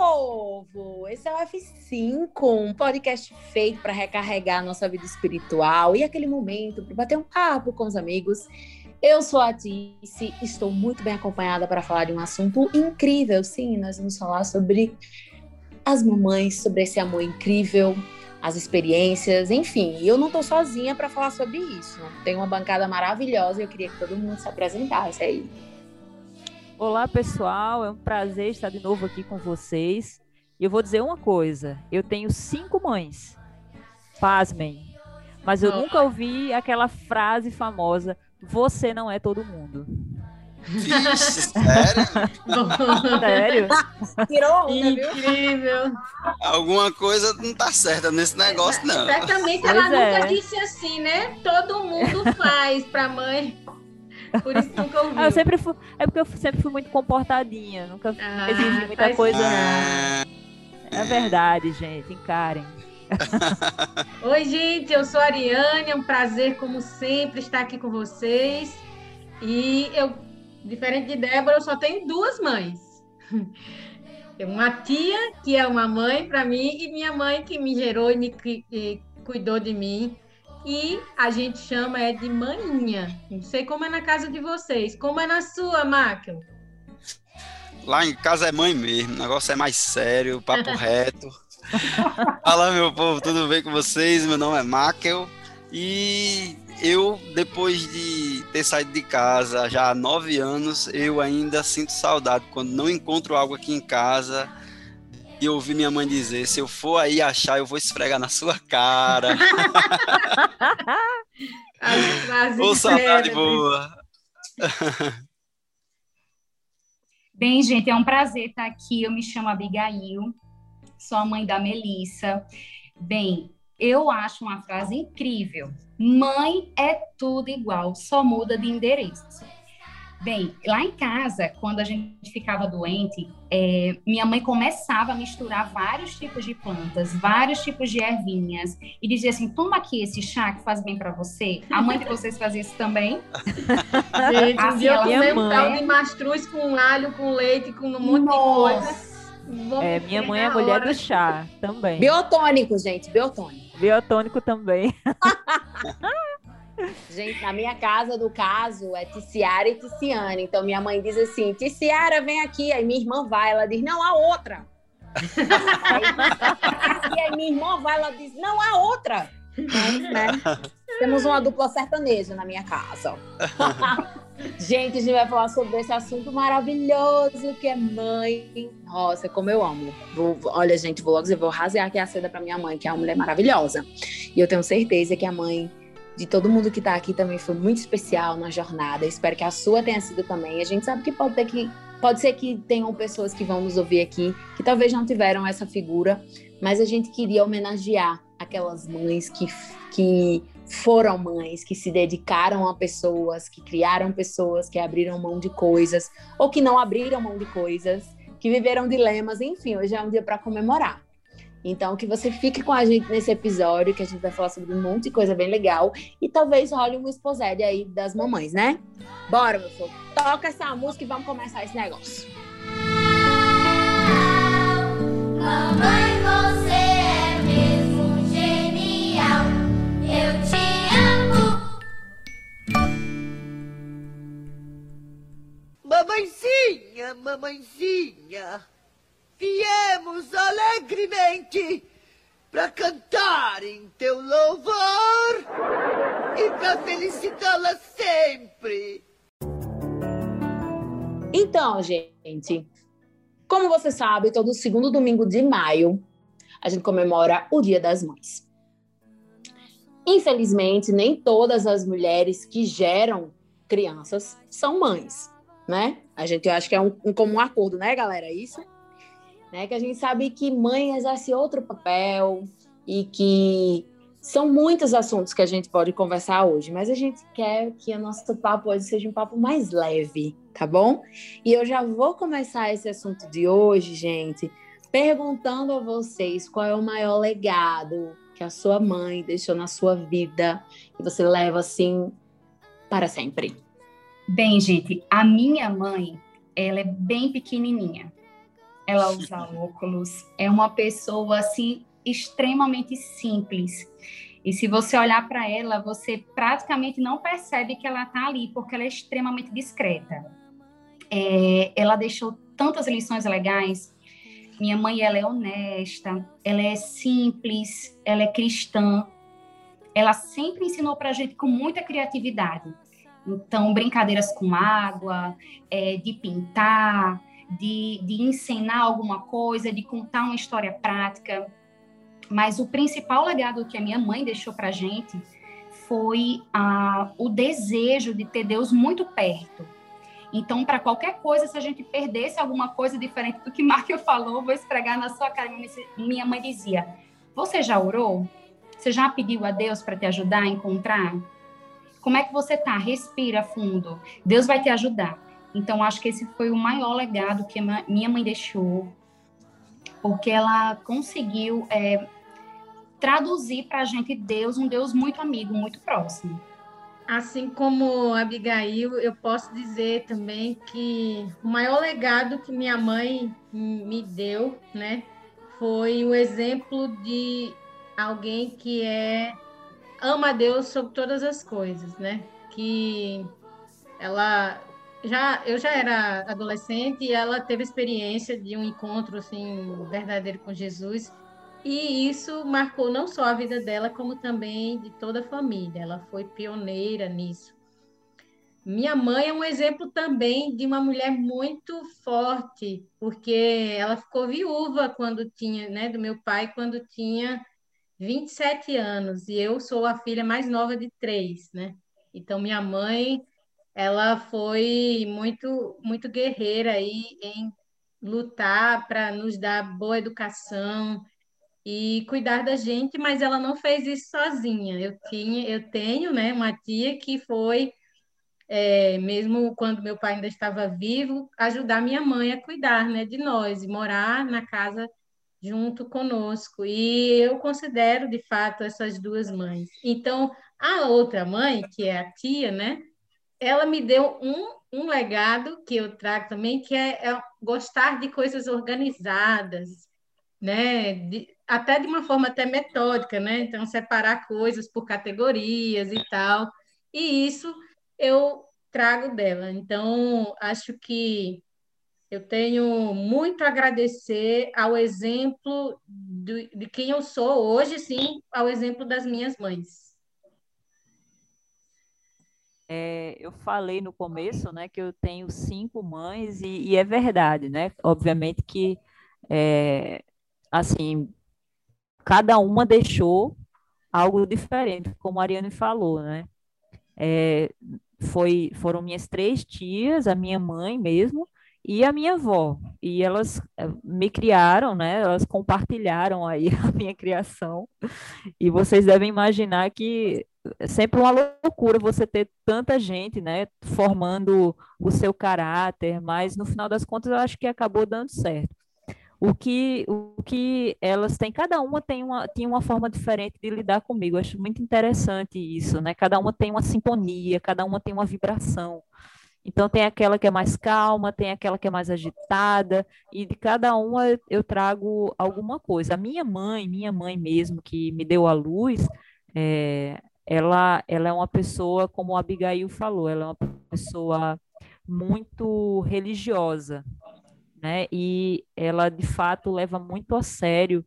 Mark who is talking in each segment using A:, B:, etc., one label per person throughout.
A: povo! Esse é o F5, um podcast feito para recarregar nossa vida espiritual e aquele momento para bater um papo com os amigos. Eu sou a Tice, estou muito bem acompanhada para falar de um assunto incrível. Sim, nós vamos falar sobre as mamães, sobre esse amor incrível, as experiências, enfim. Eu não estou sozinha para falar sobre isso. Tem uma bancada maravilhosa e eu queria que todo mundo se apresentasse aí.
B: Olá, pessoal. É um prazer estar de novo aqui com vocês. E eu vou dizer uma coisa: eu tenho cinco mães. Pasmem. Mas eu nunca ouvi aquela frase famosa: Você não é todo mundo.
C: Vixe, sério?
B: sério?
A: Tirou onda,
D: Incrível.
C: Alguma coisa não tá certa nesse negócio, não.
D: Certamente ela pois nunca é. disse assim, né? Todo mundo faz pra mãe. Por isso nunca ouvi. Ah,
B: eu sempre fui, é porque eu sempre fui muito comportadinha, nunca ah, exigi muita coisa. Ah. É verdade, gente, encarem.
D: Oi, gente, eu sou a Ariane, é um prazer, como sempre, estar aqui com vocês. E eu, diferente de Débora, eu só tenho duas mães. Uma tia, que é uma mãe para mim, e minha mãe, que me gerou e me e cuidou de mim e a gente chama é de maninha. Não sei como é na casa de vocês. Como é na sua, Máquio?
C: Lá em casa é mãe mesmo, o negócio é mais sério, papo reto. Fala, meu povo, tudo bem com vocês? Meu nome é Máquio e eu, depois de ter saído de casa já há nove anos, eu ainda sinto saudade quando não encontro algo aqui em casa e ouvi minha mãe dizer: se eu for aí achar, eu vou esfregar na sua cara. Ô, saudade boa.
E: Bem, gente, é um prazer estar aqui. Eu me chamo Abigail, sou a mãe da Melissa. Bem, eu acho uma frase incrível. Mãe é tudo igual, só muda de endereço. Bem, lá em casa, quando a gente ficava doente, é, minha mãe começava a misturar vários tipos de plantas, vários tipos de ervinhas, e dizia assim: toma aqui esse chá que faz bem para você. A mãe de vocês fazia isso também?
D: Gente, assim, ela minha um tal de mastruz com alho, com leite, com um monte Nossa. de coisa.
B: Vamos é, minha mãe é a mulher do chá também.
A: Biotônico, gente, biotônico.
B: Biotônico também.
A: Gente, na minha casa, do caso, é Ticiara e Ticiane. Então, minha mãe diz assim: Ticiara, vem aqui. Aí minha irmã vai, ela diz: não, há outra. aí, aí minha irmã vai, ela diz: não, há outra. Então, né? Temos uma dupla sertaneja na minha casa. gente, a gente vai falar sobre esse assunto maravilhoso que é mãe. Nossa, como eu amo. Vou, olha, gente, vou logo dizer, vou rasear aqui a seda para minha mãe, que é uma mulher maravilhosa. E eu tenho certeza que a mãe de todo mundo que está aqui também foi muito especial na jornada. Espero que a sua tenha sido também. A gente sabe que pode ter que pode ser que tenham pessoas que vão nos ouvir aqui que talvez não tiveram essa figura, mas a gente queria homenagear aquelas mães que que foram mães, que se dedicaram a pessoas, que criaram pessoas, que abriram mão de coisas ou que não abriram mão de coisas, que viveram dilemas, enfim, hoje é um dia para comemorar. Então, que você fique com a gente nesse episódio, que a gente vai falar sobre um monte de coisa bem legal. E talvez role um exposed aí das mamães, né? Bora, meu filho. Toca essa música e vamos começar esse negócio.
F: Mamãe, você é mesmo genial. Eu te amo.
G: Mamãezinha, mamãezinha viemos alegremente para cantar em teu louvor e para felicitá-la sempre.
A: Então, gente, como você sabe, todo segundo domingo de maio a gente comemora o Dia das Mães. Infelizmente, nem todas as mulheres que geram crianças são mães, né? A gente acha que é um, um comum acordo, né, galera? É isso né? Que a gente sabe que mãe exerce outro papel e que são muitos assuntos que a gente pode conversar hoje, mas a gente quer que o nosso papo hoje seja um papo mais leve, tá bom? E eu já vou começar esse assunto de hoje, gente, perguntando a vocês qual é o maior legado que a sua mãe deixou na sua vida e você leva assim para sempre.
E: Bem, gente, a minha mãe, ela é bem pequenininha ela usa óculos, é uma pessoa assim extremamente simples. E se você olhar para ela, você praticamente não percebe que ela está ali, porque ela é extremamente discreta. É, ela deixou tantas lições legais. Minha mãe, ela é honesta, ela é simples, ela é cristã. Ela sempre ensinou para a gente com muita criatividade. Então, brincadeiras com água, é, de pintar, de, de ensinar alguma coisa, de contar uma história prática. Mas o principal legado que a minha mãe deixou para a gente foi a, o desejo de ter Deus muito perto. Então, para qualquer coisa, se a gente perdesse alguma coisa diferente do que Marco falou, vou esfregar na sua cara. Minha mãe dizia: Você já orou? Você já pediu a Deus para te ajudar a encontrar? Como é que você tá? Respira fundo. Deus vai te ajudar. Então, acho que esse foi o maior legado que minha mãe deixou, porque ela conseguiu é, traduzir para a gente Deus, um Deus muito amigo, muito próximo.
D: Assim como Abigail, eu posso dizer também que o maior legado que minha mãe me deu, né, foi o exemplo de alguém que é ama Deus sobre todas as coisas, né? Que ela já eu já era adolescente e ela teve experiência de um encontro assim verdadeiro com Jesus e isso marcou não só a vida dela, como também de toda a família. Ela foi pioneira nisso. Minha mãe é um exemplo também de uma mulher muito forte, porque ela ficou viúva quando tinha, né, do meu pai, quando tinha 27 anos, e eu sou a filha mais nova de três, né? Então, minha mãe, ela foi muito, muito guerreira aí em lutar para nos dar boa educação, e cuidar da gente, mas ela não fez isso sozinha. Eu tinha, eu tenho, né, uma tia que foi é, mesmo quando meu pai ainda estava vivo, ajudar minha mãe a cuidar, né, de nós e morar na casa junto conosco. E eu considero de fato essas duas mães. Então, a outra mãe, que é a tia, né, ela me deu um, um legado que eu trago também, que é, é gostar de coisas organizadas, né? De, até de uma forma até metódica, né? Então, separar coisas por categorias e tal. E isso eu trago dela. Então, acho que eu tenho muito a agradecer ao exemplo de, de quem eu sou hoje, sim, ao exemplo das minhas mães.
B: É, eu falei no começo, né, que eu tenho cinco mães e, e é verdade, né? Obviamente que, é, assim, cada uma deixou algo diferente, como a Ariane falou, né? É, foi, foram minhas três tias, a minha mãe mesmo e a minha avó. E elas me criaram, né? Elas compartilharam aí a minha criação. E vocês devem imaginar que é sempre uma loucura você ter tanta gente, né, formando o seu caráter, mas no final das contas eu acho que acabou dando certo o que, o que elas têm, cada uma tem uma, tem uma forma diferente de lidar comigo. Eu acho muito interessante isso, né? Cada uma tem uma sintonia, cada uma tem uma vibração. Então tem aquela que é mais calma, tem aquela que é mais agitada, e de cada uma eu trago alguma coisa. A minha mãe, minha mãe mesmo, que me deu a luz, é, ela, ela é uma pessoa, como a Abigail falou, ela é uma pessoa muito religiosa, né? E ela de fato leva muito a sério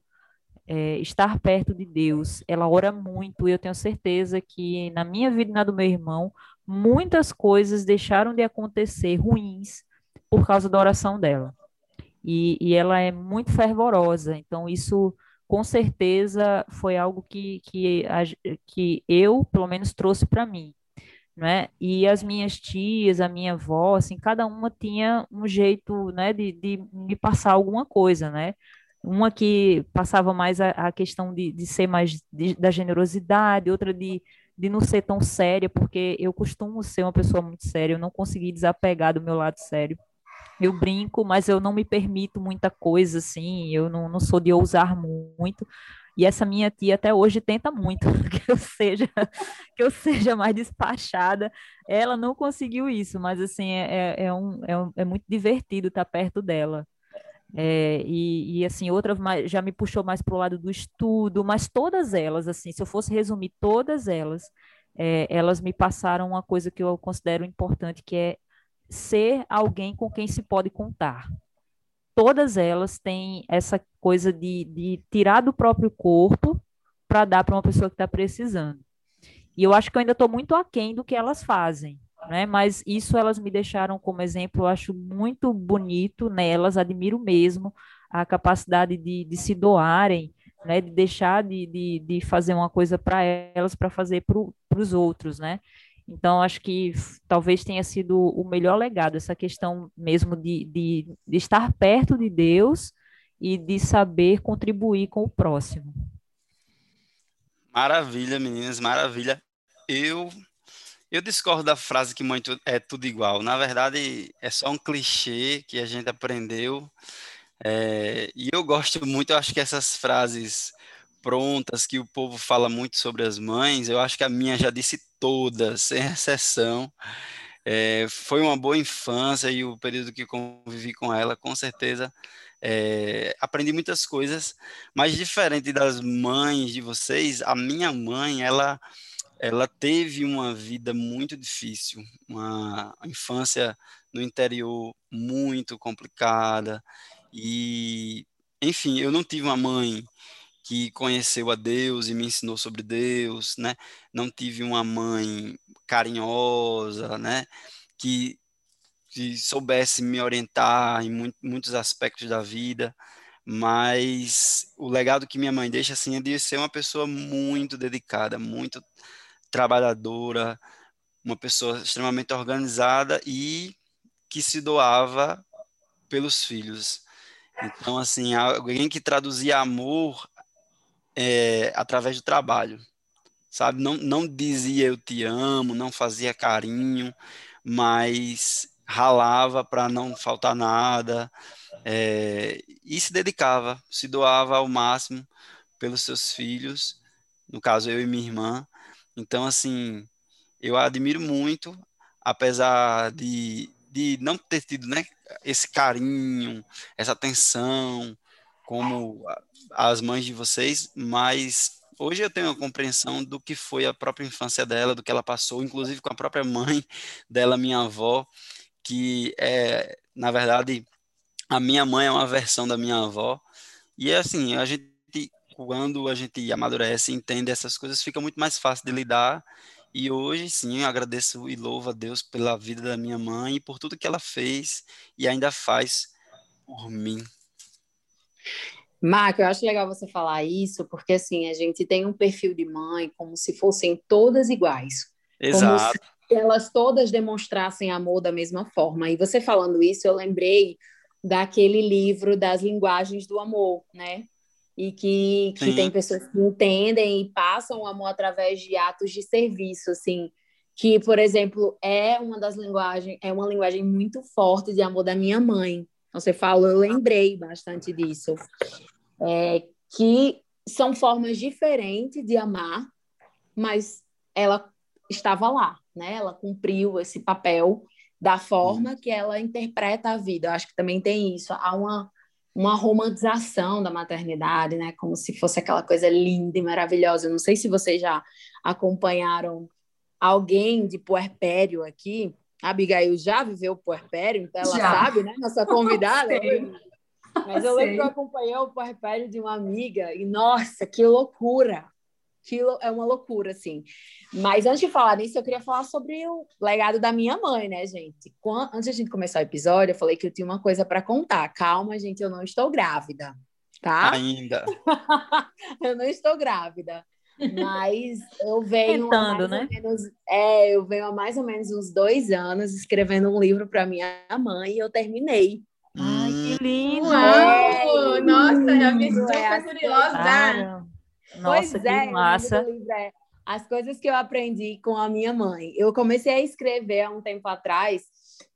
B: é, estar perto de Deus. Ela ora muito e eu tenho certeza que na minha vida e na do meu irmão muitas coisas deixaram de acontecer ruins por causa da oração dela. E, e ela é muito fervorosa, então isso com certeza foi algo que, que, que eu, pelo menos, trouxe para mim né? E as minhas tias, a minha avó, assim, cada uma tinha um jeito, né, de, de me passar alguma coisa, né? Uma que passava mais a, a questão de, de ser mais de, da generosidade, outra de, de não ser tão séria, porque eu costumo ser uma pessoa muito séria, eu não consegui desapegar do meu lado sério. Eu brinco, mas eu não me permito muita coisa, assim, eu não, não sou de ousar muito, e essa minha tia até hoje tenta muito que eu seja que eu seja mais despachada. Ela não conseguiu isso, mas assim é, é, é um, é, um, é muito divertido estar perto dela. É, e, e, assim, outra já me puxou mais para o lado do estudo, mas todas elas, assim, se eu fosse resumir todas elas, é, elas me passaram uma coisa que eu considero importante, que é ser alguém com quem se pode contar. Todas elas têm essa coisa de, de tirar do próprio corpo para dar para uma pessoa que está precisando. E eu acho que eu ainda estou muito aquém do que elas fazem, né? Mas isso elas me deixaram como exemplo, eu acho muito bonito nelas, admiro mesmo a capacidade de, de se doarem, né? De deixar de, de, de fazer uma coisa para elas, para fazer para os outros, né? Então, acho que talvez tenha sido o melhor legado, essa questão mesmo de, de, de estar perto de Deus e de saber contribuir com o próximo.
C: Maravilha, meninas, maravilha. Eu eu discordo da frase que muito é tudo igual. Na verdade, é só um clichê que a gente aprendeu. É, e eu gosto muito, eu acho que essas frases prontas que o povo fala muito sobre as mães, eu acho que a minha já disse todas, sem exceção. É, foi uma boa infância e o período que convivi com ela, com certeza, é, aprendi muitas coisas, mas diferente das mães de vocês, a minha mãe, ela, ela teve uma vida muito difícil, uma infância no interior muito complicada e, enfim, eu não tive uma mãe que conheceu a Deus e me ensinou sobre Deus, né? Não tive uma mãe carinhosa, né? Que, que soubesse me orientar em muito, muitos aspectos da vida, mas o legado que minha mãe deixa assim é de ser uma pessoa muito dedicada, muito trabalhadora, uma pessoa extremamente organizada e que se doava pelos filhos. Então, assim, alguém que traduzia amor é, através do trabalho, sabe? Não, não dizia eu te amo, não fazia carinho, mas ralava para não faltar nada é, e se dedicava, se doava ao máximo pelos seus filhos, no caso eu e minha irmã. Então, assim, eu admiro muito, apesar de, de não ter tido né, esse carinho, essa atenção, como as mães de vocês, mas hoje eu tenho a compreensão do que foi a própria infância dela, do que ela passou, inclusive com a própria mãe dela, minha avó, que é, na verdade, a minha mãe é uma versão da minha avó. E é assim, a gente quando a gente amadurece entende essas coisas, fica muito mais fácil de lidar. E hoje, sim, eu agradeço e louvo a Deus pela vida da minha mãe e por tudo que ela fez e ainda faz por mim.
A: Marco, eu acho legal você falar isso, porque assim, a gente tem um perfil de mãe como se fossem todas iguais.
C: Exato.
A: Como se elas todas demonstrassem amor da mesma forma. E você falando isso, eu lembrei daquele livro das linguagens do amor, né? E que, que tem pessoas que entendem e passam o amor através de atos de serviço, assim, que, por exemplo, é uma das linguagens, é uma linguagem muito forte de amor da minha mãe. Você falou, eu lembrei bastante disso é, que são formas diferentes de amar, mas ela estava lá, né? Ela cumpriu esse papel da forma uhum. que ela interpreta a vida. Eu acho que também tem isso. Há uma, uma romantização da maternidade, né? Como se fosse aquela coisa linda e maravilhosa. Eu não sei se vocês já acompanharam alguém de puerpério aqui. A Abigail já viveu puerpério, então ela já. sabe, né? Nossa convidada. Mas eu lembro que eu acompanhei o puerpério de uma amiga e, nossa, que loucura! Que é uma loucura, assim. Mas antes de falar nisso, eu queria falar sobre o legado da minha mãe, né, gente? Quando, antes de a gente começar o episódio, eu falei que eu tinha uma coisa para contar. Calma, gente, eu não estou grávida, tá?
C: Ainda.
A: eu não estou grávida. Mas eu venho
B: Tentando, né?
A: Menos, é, eu venho há mais ou menos uns dois anos escrevendo um livro para minha mãe e eu terminei.
B: Ai, que hum. lindo!
D: Uau! Nossa, já me super é curiosa.
B: Nossa, que é, massa.
A: É As coisas que eu aprendi com a minha mãe. Eu comecei a escrever há um tempo atrás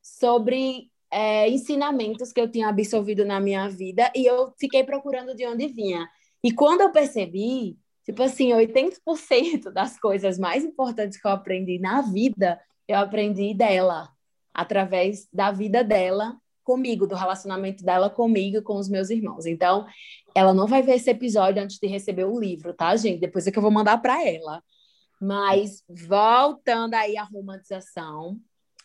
A: sobre é, ensinamentos que eu tinha absorvido na minha vida e eu fiquei procurando de onde vinha. E quando eu percebi, tipo assim, 80% das coisas mais importantes que eu aprendi na vida, eu aprendi dela, através da vida dela comigo, do relacionamento dela comigo e com os meus irmãos. Então, ela não vai ver esse episódio antes de receber o livro, tá, gente? Depois é que eu vou mandar para ela. Mas voltando aí à romantização,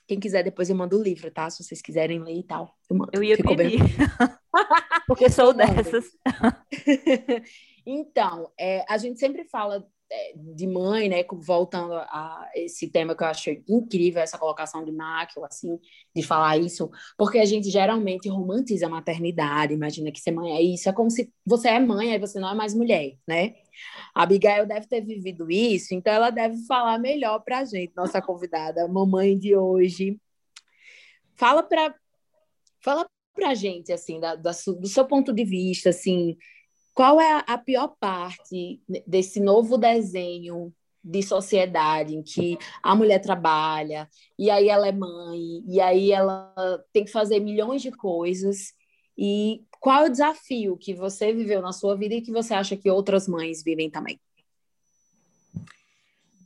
A: quem quiser depois eu mando o livro, tá? Se vocês quiserem ler e tal, eu mando.
B: Eu ia
A: Ficou bem?
B: pedir. Porque sou dessas.
A: Então, é, a gente sempre fala é, de mãe, né? Voltando a esse tema que eu achei incrível, essa colocação de Máquio, assim, de falar isso, porque a gente geralmente romantiza a maternidade, imagina que ser mãe é isso, é como se você é mãe, aí você não é mais mulher, né? A Abigail deve ter vivido isso, então ela deve falar melhor pra gente, nossa convidada, mamãe de hoje. Fala pra, fala pra gente, assim, da, da do seu ponto de vista, assim, qual é a, pior parte desse novo desenho de sociedade em que a mulher trabalha, e aí ela é mãe, e aí ela tem que fazer milhões de coisas, e qual é o desafio que você viveu na sua vida e que você acha que outras mães vivem também?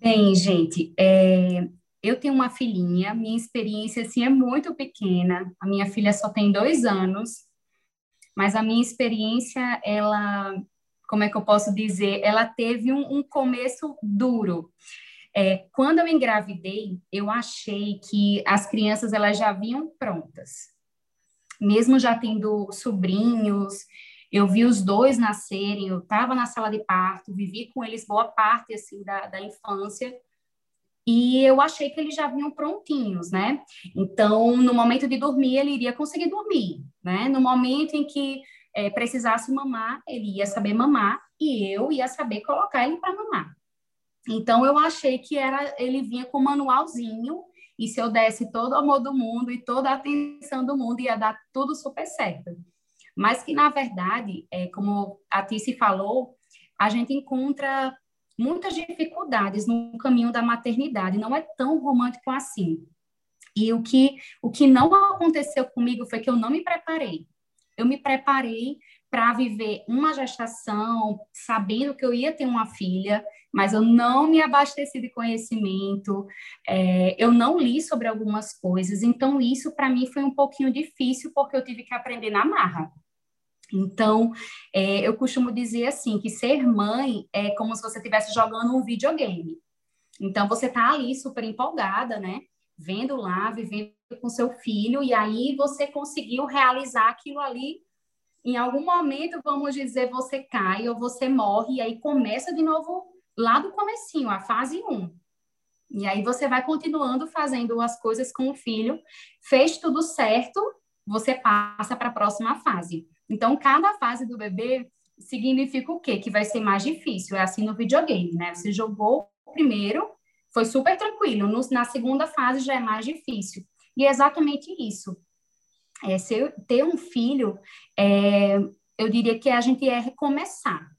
E: Bem, gente, é, eu tenho uma filhinha, minha experiência assim é muito pequena. A minha filha só tem dois anos, mas a minha experiência, ela, como é que eu posso dizer? Ela teve um, um começo duro. É, quando eu engravidei, eu achei que as crianças elas já vinham prontas, mesmo já tendo sobrinhos. Eu vi os dois nascerem, eu estava na sala de parto, vivi com eles boa parte assim da, da infância, e eu achei que eles já vinham prontinhos, né? Então, no momento de dormir, ele iria conseguir dormir, né? No momento em que eh, precisasse mamar, ele ia saber mamar e eu ia saber colocar ele para mamar. Então, eu achei que era ele vinha com um manualzinho e se eu desse todo o amor do mundo e toda a atenção do mundo, ia dar tudo super certo. Mas que, na verdade, é, como a Tice falou, a gente encontra muitas dificuldades no caminho da maternidade, não é tão romântico assim. E o que, o que não aconteceu comigo foi que eu não me preparei. Eu me preparei para viver uma gestação, sabendo que eu ia ter uma filha, mas eu não me abasteci de conhecimento, é, eu não li sobre algumas coisas, então isso para mim foi um pouquinho difícil, porque eu tive que aprender na marra. Então, é, eu costumo dizer assim, que ser mãe é como se você estivesse jogando um videogame. Então, você está ali super empolgada, né? Vendo lá, vivendo com seu filho, e aí você conseguiu realizar aquilo ali. Em algum momento, vamos dizer, você cai ou você morre, e aí começa de novo lá do comecinho, a fase 1. E aí você vai continuando fazendo as coisas com o filho, fez tudo certo, você passa para a próxima fase. Então, cada fase do bebê significa o quê? Que vai ser mais difícil. É assim no videogame, né? Você jogou primeiro, foi super tranquilo. No, na segunda fase já é mais difícil. E é exatamente isso. É, eu ter um filho, é, eu diria que a gente é recomeçar.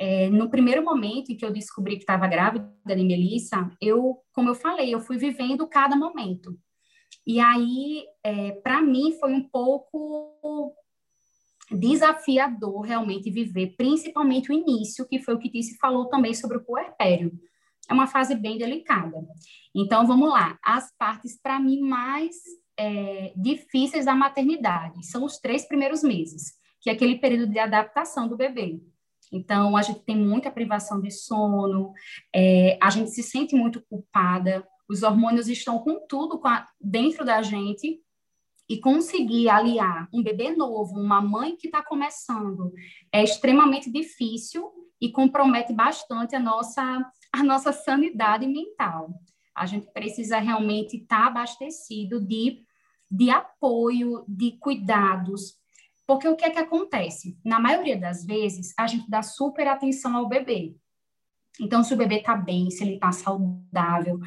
E: É, no primeiro momento em que eu descobri que estava grávida de Melissa, eu, como eu falei, eu fui vivendo cada momento. E aí, é, para mim, foi um pouco desafiador realmente viver, principalmente o início, que foi o que Tice falou também sobre o puerpério. É uma fase bem delicada. Então, vamos lá. As partes, para mim, mais é, difíceis da maternidade são os três primeiros meses, que é aquele período de adaptação do bebê. Então, a gente tem muita privação de sono, é, a gente se sente muito culpada, os hormônios estão com tudo com a, dentro da gente, e conseguir aliar um bebê novo, uma mãe que está começando, é extremamente difícil e compromete bastante a nossa, a nossa sanidade mental. A gente precisa realmente estar tá abastecido de, de apoio, de cuidados, porque o que é que acontece? Na maioria das vezes, a gente dá super atenção ao bebê. Então, se o bebê está bem, se ele está saudável,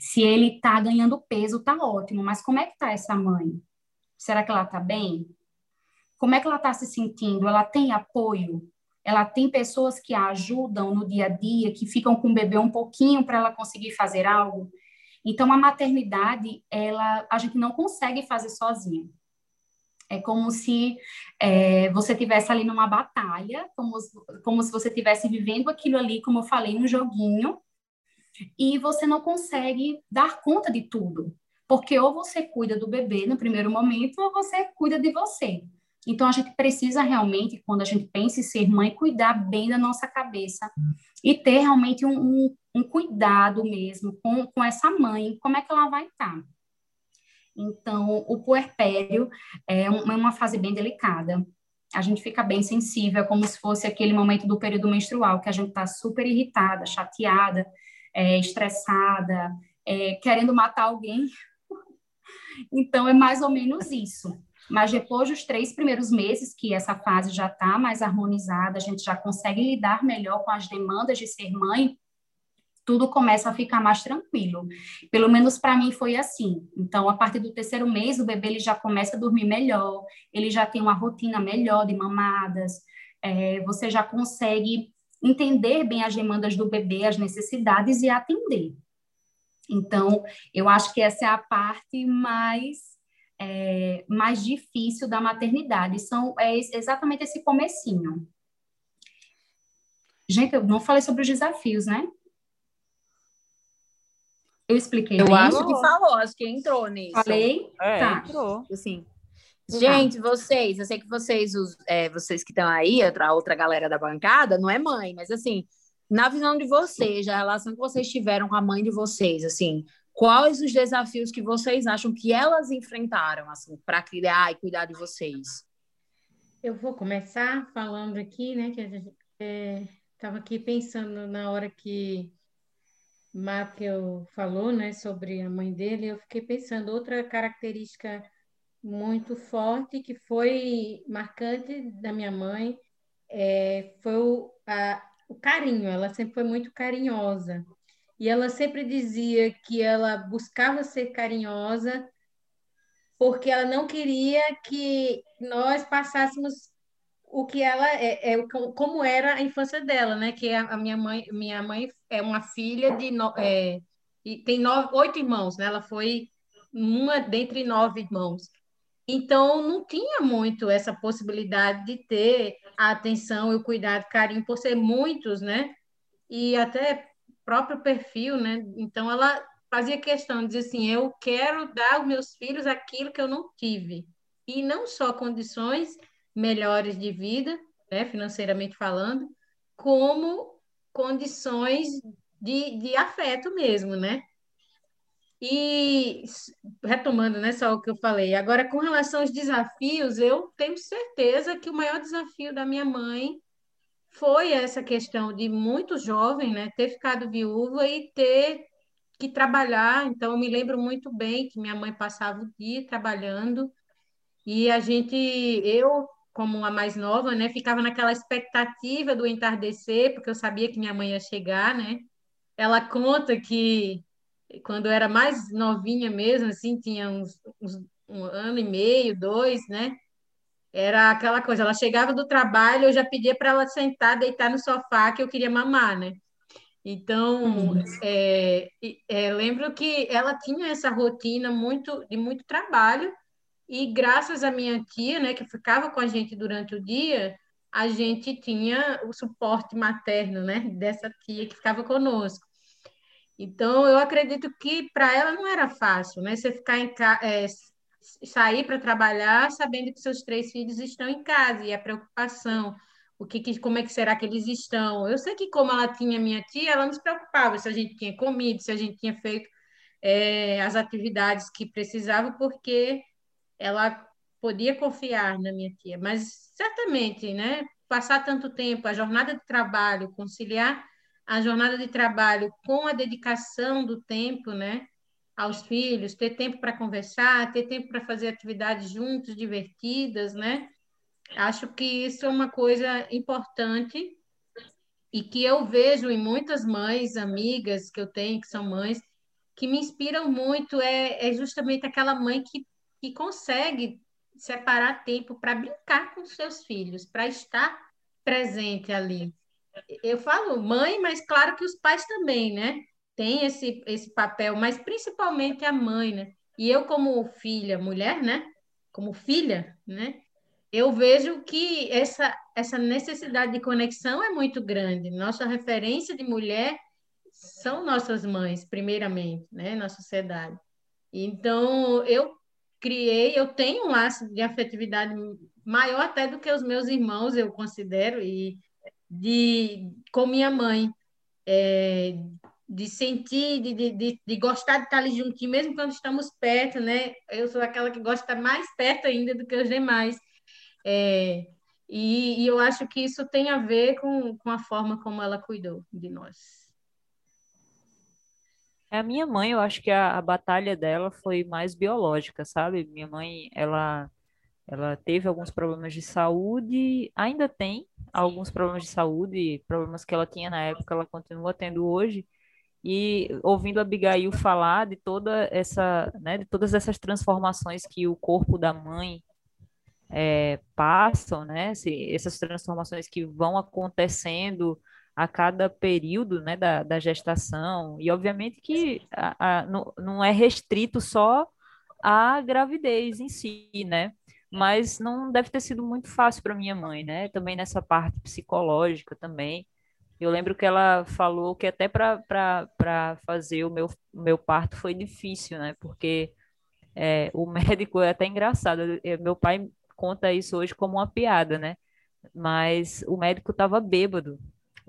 E: se ele está ganhando peso, está ótimo. Mas como é que está essa mãe? Será que ela está bem? Como é que ela está se sentindo? Ela tem apoio? Ela tem pessoas que a ajudam no dia a dia, que ficam com o bebê um pouquinho para ela conseguir fazer algo? Então, a maternidade, ela, a gente não consegue fazer sozinha. É como se é, você tivesse ali numa batalha, como, como se você estivesse vivendo aquilo ali, como eu falei, no joguinho, e você não consegue dar conta de tudo. Porque ou você cuida do bebê no primeiro momento, ou você cuida de você. Então, a gente precisa realmente, quando a gente pensa em ser mãe, cuidar bem da nossa cabeça e ter realmente um, um, um cuidado mesmo com, com essa mãe, como é que ela vai estar. Então, o puerpério é uma fase bem delicada. A gente fica bem sensível, como se fosse aquele momento do período menstrual, que a gente está super irritada, chateada, é, estressada, é, querendo matar alguém. Então, é mais ou menos isso. Mas depois dos três primeiros meses, que essa fase já está mais harmonizada, a gente já consegue lidar melhor com as demandas de ser mãe, tudo começa a ficar mais tranquilo. Pelo menos para mim foi assim. Então, a partir do terceiro mês, o bebê ele já começa a dormir melhor, ele já tem uma rotina melhor de mamadas, é, você já consegue entender bem as demandas do bebê, as necessidades e atender. Então, eu acho que essa é a parte mais é, mais difícil da maternidade. São é exatamente esse comecinho. Gente, eu não falei sobre os desafios, né? Eu expliquei.
A: Eu
E: bem?
A: acho que falou, acho que entrou nisso.
E: Falei?
B: É,
E: Tá.
B: entrou.
A: Assim.
E: Tá.
A: Gente, vocês, eu sei que vocês, os, é, vocês que estão aí, outra, outra galera da bancada, não é mãe, mas assim, na visão de vocês, a relação que vocês tiveram com a mãe de vocês, assim, quais os desafios que vocês acham que elas enfrentaram, assim, para criar e cuidar de vocês?
D: Eu vou começar falando aqui, né, que estava aqui pensando na hora que Michael falou, né, sobre a mãe dele, eu fiquei pensando outra característica muito forte que foi marcante da minha mãe é, foi o, a- o carinho. Ela sempre foi muito carinhosa e ela sempre dizia que ela buscava ser carinhosa porque ela não queria que nós passássemos o que ela é, é como era a infância dela, né? Que a, a minha mãe, minha mãe é uma filha de no- é, e tem nove, oito irmãos, né? Ela foi uma dentre nove irmãos. Então não tinha muito essa possibilidade de ter a atenção e o cuidado, carinho por ser muitos, né? E até próprio perfil, né? Então ela fazia questão de dizer assim, eu quero dar aos meus filhos aquilo que eu não tive. E não só condições melhores de vida, né, financeiramente falando, como condições de, de afeto mesmo, né? E retomando, né, só o que eu falei, agora com relação aos desafios, eu tenho certeza que o maior desafio da minha mãe foi essa questão de muito jovem, né, ter ficado viúva e ter que trabalhar. Então, eu me lembro muito bem que minha mãe passava o dia trabalhando e a gente, eu, como a mais nova, né, ficava naquela expectativa do entardecer, porque eu sabia que minha mãe ia chegar, né? Ela conta que quando eu era mais novinha mesmo, assim, tinha uns, uns- um ano e meio, dois, né? Era aquela coisa, ela chegava do trabalho, eu já pedia para ela sentar, deitar no sofá, que eu queria mamar, né? Então, é, e- é, lembro que ela tinha essa rotina muito de muito trabalho e graças à minha tia, né, que ficava com a gente durante o dia, a gente tinha o suporte materno, né, dessa tia que ficava conosco. Então, eu acredito que para ela não era fácil, né, você ficar em ca... é, sair para trabalhar sabendo que seus três filhos estão em casa e a preocupação, o que, que- como é que será que eles estão? Eu sei que como ela tinha minha tia, ela não se preocupava se a gente tinha comido, se a gente tinha feito é, as atividades que precisava, porque ela podia confiar na minha tia, mas certamente, né, passar tanto tempo, a jornada de trabalho, conciliar a jornada de trabalho com a dedicação do tempo, né, aos filhos, ter tempo para conversar, ter tempo para fazer atividades juntos, divertidas, né? Acho que isso é uma coisa importante e que eu vejo em muitas mães, amigas que eu tenho, que são mães, que me inspiram muito, é, é justamente aquela mãe que, que consegue separar tempo para brincar com seus filhos, para estar presente ali. Eu falo mãe, mas claro que os pais também, né? Tem esse, esse papel, mas principalmente a mãe, né? E eu, como filha, mulher, né? Como filha, né? Eu vejo que essa, essa necessidade de conexão é muito grande. Nossa referência de mulher são nossas mães, primeiramente, né? Na sociedade. Então, eu criei, eu tenho um laço de afetividade maior até do que os meus irmãos, eu considero, e de com minha mãe, é, de sentir, de, de, de, gostar de estar ali juntinho, mesmo quando estamos perto, né? Eu sou aquela que gosta de mais perto ainda do que os demais. É, e, e, eu acho que isso tem a ver com, com a forma como ela cuidou de nós.
B: A minha mãe, eu acho que a, a batalha dela foi mais biológica, sabe? Minha mãe, ela, ela teve alguns problemas de saúde, ainda tem alguns problemas de saúde, problemas que ela tinha na época, ela continua tendo hoje. E ouvindo a Abigail falar de toda essa, né, de todas essas transformações que o corpo da mãe é, passam, né, se, essas transformações que vão acontecendo a cada período né, da, da gestação. E, obviamente, que a, a, não, não é restrito só à gravidez em si, né? Mas não deve ter sido muito fácil para minha mãe, né? Também nessa parte psicológica também. Eu lembro que ela falou que até para fazer o meu, meu parto foi difícil, né? Porque é, o médico é até engraçado. Meu pai conta isso hoje como uma piada, né? Mas o médico estava bêbado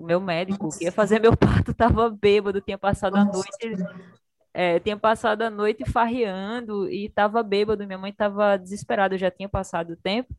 B: o meu médico Nossa. que ia fazer meu parto estava bêbado, tinha passado Nossa. a noite, é, tinha passado a noite farreando e estava bêbado. Minha mãe estava desesperada, já tinha passado o tempo.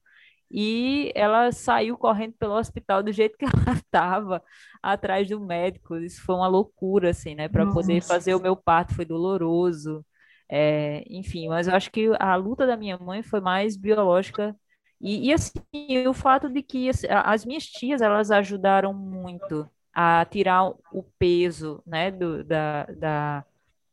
B: E ela saiu correndo pelo hospital do jeito que ela estava, atrás do médico. Isso foi uma loucura, assim, né? Para poder fazer o meu parto foi doloroso. É, enfim, mas eu acho que a luta da minha mãe foi mais biológica e, e, assim, o fato de que assim, as minhas tias, elas ajudaram muito a tirar o peso, né, do, da, da,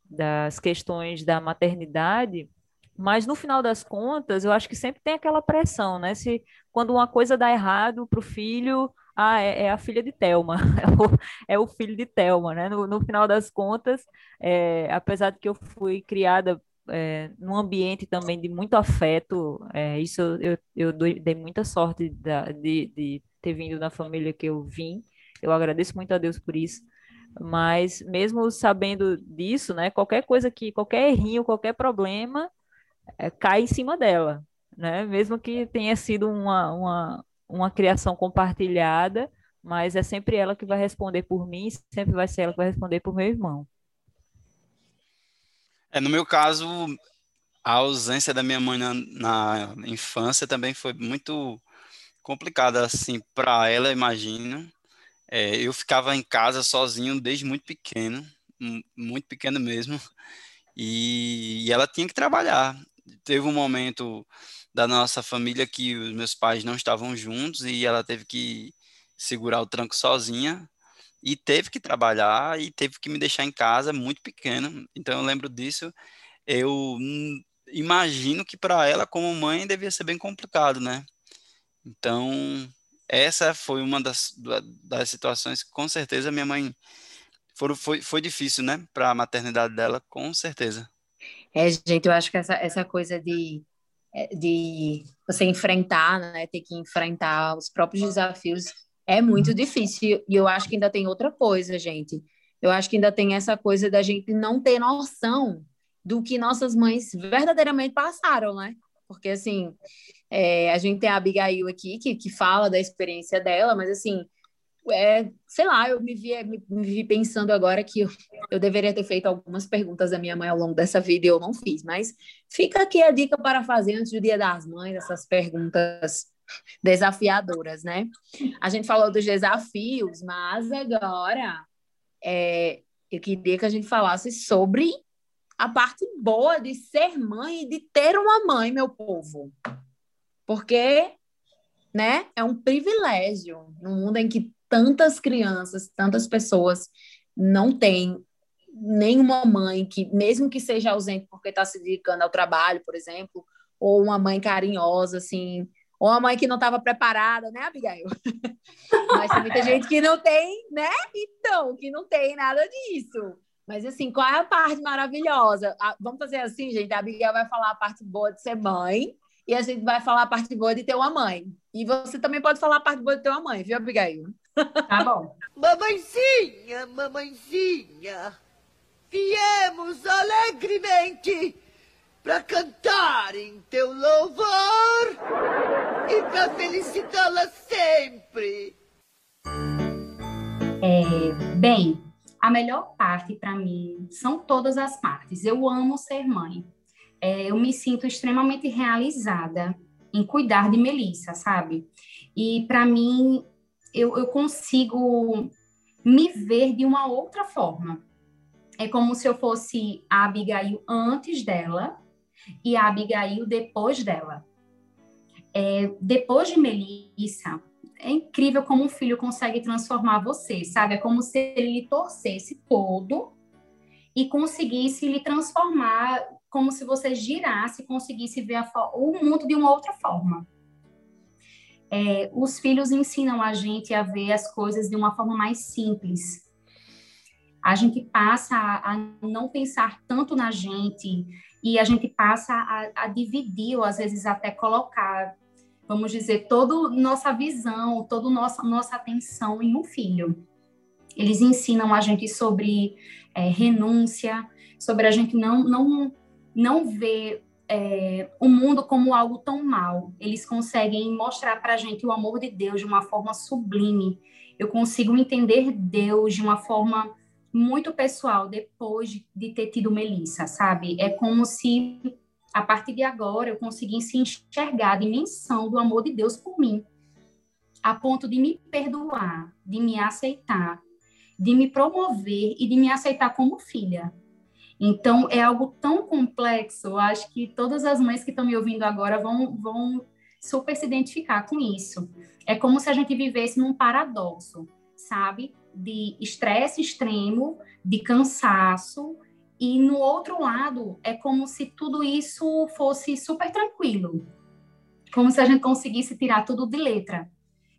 B: das questões da maternidade, mas no final das contas, eu acho que sempre tem aquela pressão, né, se quando uma coisa dá errado para o filho, ah, é, é, a filha de Thelma, é é o filho de Thelma, né, no, no final das contas, é, apesar de que eu fui criada é, num ambiente também de muito afeto. É, isso eu, eu dei muita sorte da, de, de ter vindo da família que eu vim. Eu agradeço muito a Deus por isso. Mas mesmo sabendo disso, né, qualquer coisa que, qualquer errinho, qualquer problema, é, cai em cima dela, né? Mesmo que tenha sido uma, uma, uma criação compartilhada, mas é sempre ela que vai responder por mim, sempre vai ser ela que vai responder por meu irmão.
C: É, no meu caso, a ausência da minha mãe na, na infância também foi muito complicada, assim, para ela, imagino. É, eu ficava em casa sozinho desde muito pequeno, muito pequeno mesmo, e, e ela tinha que trabalhar. Teve um momento da nossa família que os meus pais não estavam juntos e ela teve que segurar o tranco sozinha e teve que trabalhar e teve que me deixar em casa muito pequeno. Então eu lembro disso. Eu imagino que para ela como mãe devia ser bem complicado, né? Então essa foi uma das, das situações que com certeza minha mãe foi, foi, foi difícil, né? Para a maternidade dela, com certeza.
A: É, gente, eu acho que essa, essa coisa de, é, de você enfrentar, né? Ter que enfrentar os próprios desafios é muito difícil. E eu acho que ainda tem outra coisa, gente. Eu acho que ainda tem essa coisa da gente não ter noção do que nossas mães verdadeiramente passaram, né? Porque, assim, é, a gente tem a Abigail aqui, que, que fala da experiência dela, mas, assim, é, sei lá, eu me vi, me, me vi pensando agora que eu, eu, deveria ter feito algumas perguntas da minha mãe ao longo dessa vida e eu não fiz, mas fica aqui a dica para fazer antes do Dia das Mães, essas perguntas desafiadoras, né? A gente falou dos desafios, mas agora é, eu queria que a gente falasse sobre a parte boa de ser mãe e de ter uma mãe, meu povo. Porque, né, é um privilégio num mundo em que tantas crianças, tantas pessoas não têm nenhuma mãe que, mesmo que seja ausente porque está se dedicando ao trabalho, por exemplo, ou uma mãe carinhosa, assim, ou uma mãe que não estava preparada, né, Abigail? Mas tem muita gente que não tem, né? Então, que não tem nada disso. Mas assim, qual é a parte maravilhosa? vamos fazer assim, gente. A Abigail vai falar a parte boa de ser mãe e a gente vai falar a parte boa de ter uma mãe. E você também pode falar a parte boa de ter uma mãe, viu, Abigail?
D: Tá bom.
G: mamãezinha, mamãezinha, viemos alegremente para cantar em teu louvor e para felicitá-la sempre.
E: É, bem, a melhor parte para mim são todas as partes. Eu amo ser mãe. É, eu me sinto extremamente realizada em cuidar de Melissa, sabe? E para mim, eu, eu consigo me ver de uma outra forma. É como se eu fosse a Abigail antes dela e a Abigail depois dela. É, depois de Melissa, é incrível como um filho consegue transformar você, sabe? É como se ele lhe torcesse todo e conseguisse lhe transformar, como se você girasse, conseguisse ver o mundo de uma outra forma. É, os filhos ensinam a gente a ver as coisas de uma forma mais simples. A gente passa a, a não pensar tanto na gente e a gente passa a, a dividir, ou às vezes até colocar vamos dizer, toda nossa visão, toda nossa, nossa atenção em um filho. Eles ensinam a gente sobre é, renúncia, sobre a gente não, não, não ver é, o mundo como algo tão mal. Eles conseguem mostrar para a gente o amor de Deus de uma forma sublime. Eu consigo entender Deus de uma forma muito pessoal depois de, ter tido Melissa, sabe? É como se a partir de agora eu consegui se enxergar a dimensão do amor de Deus por mim, a ponto de me perdoar, de me aceitar, de me promover e de me aceitar como filha. Então, é algo tão complexo, eu acho que todas as mães que estão me ouvindo agora vão, vão super se identificar com isso. É como se a gente vivesse num paradoxo, sabe? De estresse extremo, de cansaço, e no outro lado, é como se tudo isso fosse super tranquilo, como se a gente conseguisse tirar tudo de letra,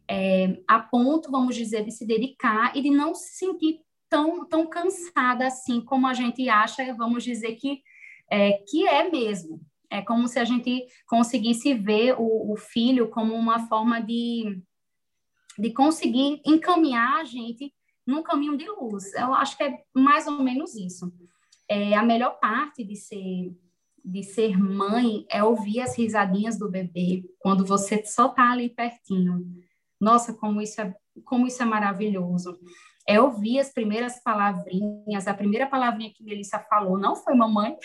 E: é, a ponto, vamos dizer, de se dedicar e de não se sentir tão, tão cansada assim como a gente acha, vamos dizer, que é, que é mesmo. É como se a gente conseguisse ver o, o filho como uma forma de, de conseguir encaminhar a gente num caminho de luz. Eu acho que é mais ou menos isso é, a melhor parte de ser de ser mãe é ouvir as risadinhas do bebê quando você só tá ali pertinho. Nossa, como isso é como isso é maravilhoso. É ouvir as primeiras palavrinhas. A primeira palavrinha que Melissa falou não foi mamãe.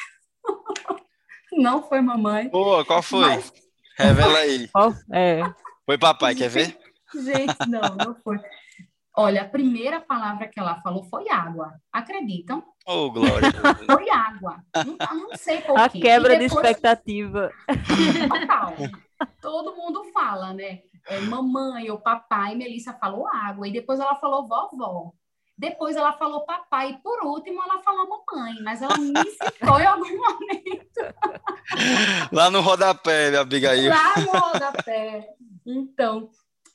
E: não foi mamãe.
C: Boa, qual foi? Mas... Revela aí.
B: Oh, é.
C: Foi papai, quer ver?
E: Gente, não, não foi. Olha, a primeira palavra que ela falou foi água. Acreditam?
C: Oh, Glória.
E: Foi água. Não, não sei por
B: A quebra depois... de expectativa.
E: Total. Todo mundo fala, né? É, mamãe ou papai, Melissa falou água. E depois ela falou vovó. Depois ela falou papai. E por último ela falou mamãe. Mas ela me citou em algum momento.
C: Lá no rodapé, Abigail.
E: Lá no rodapé. Então,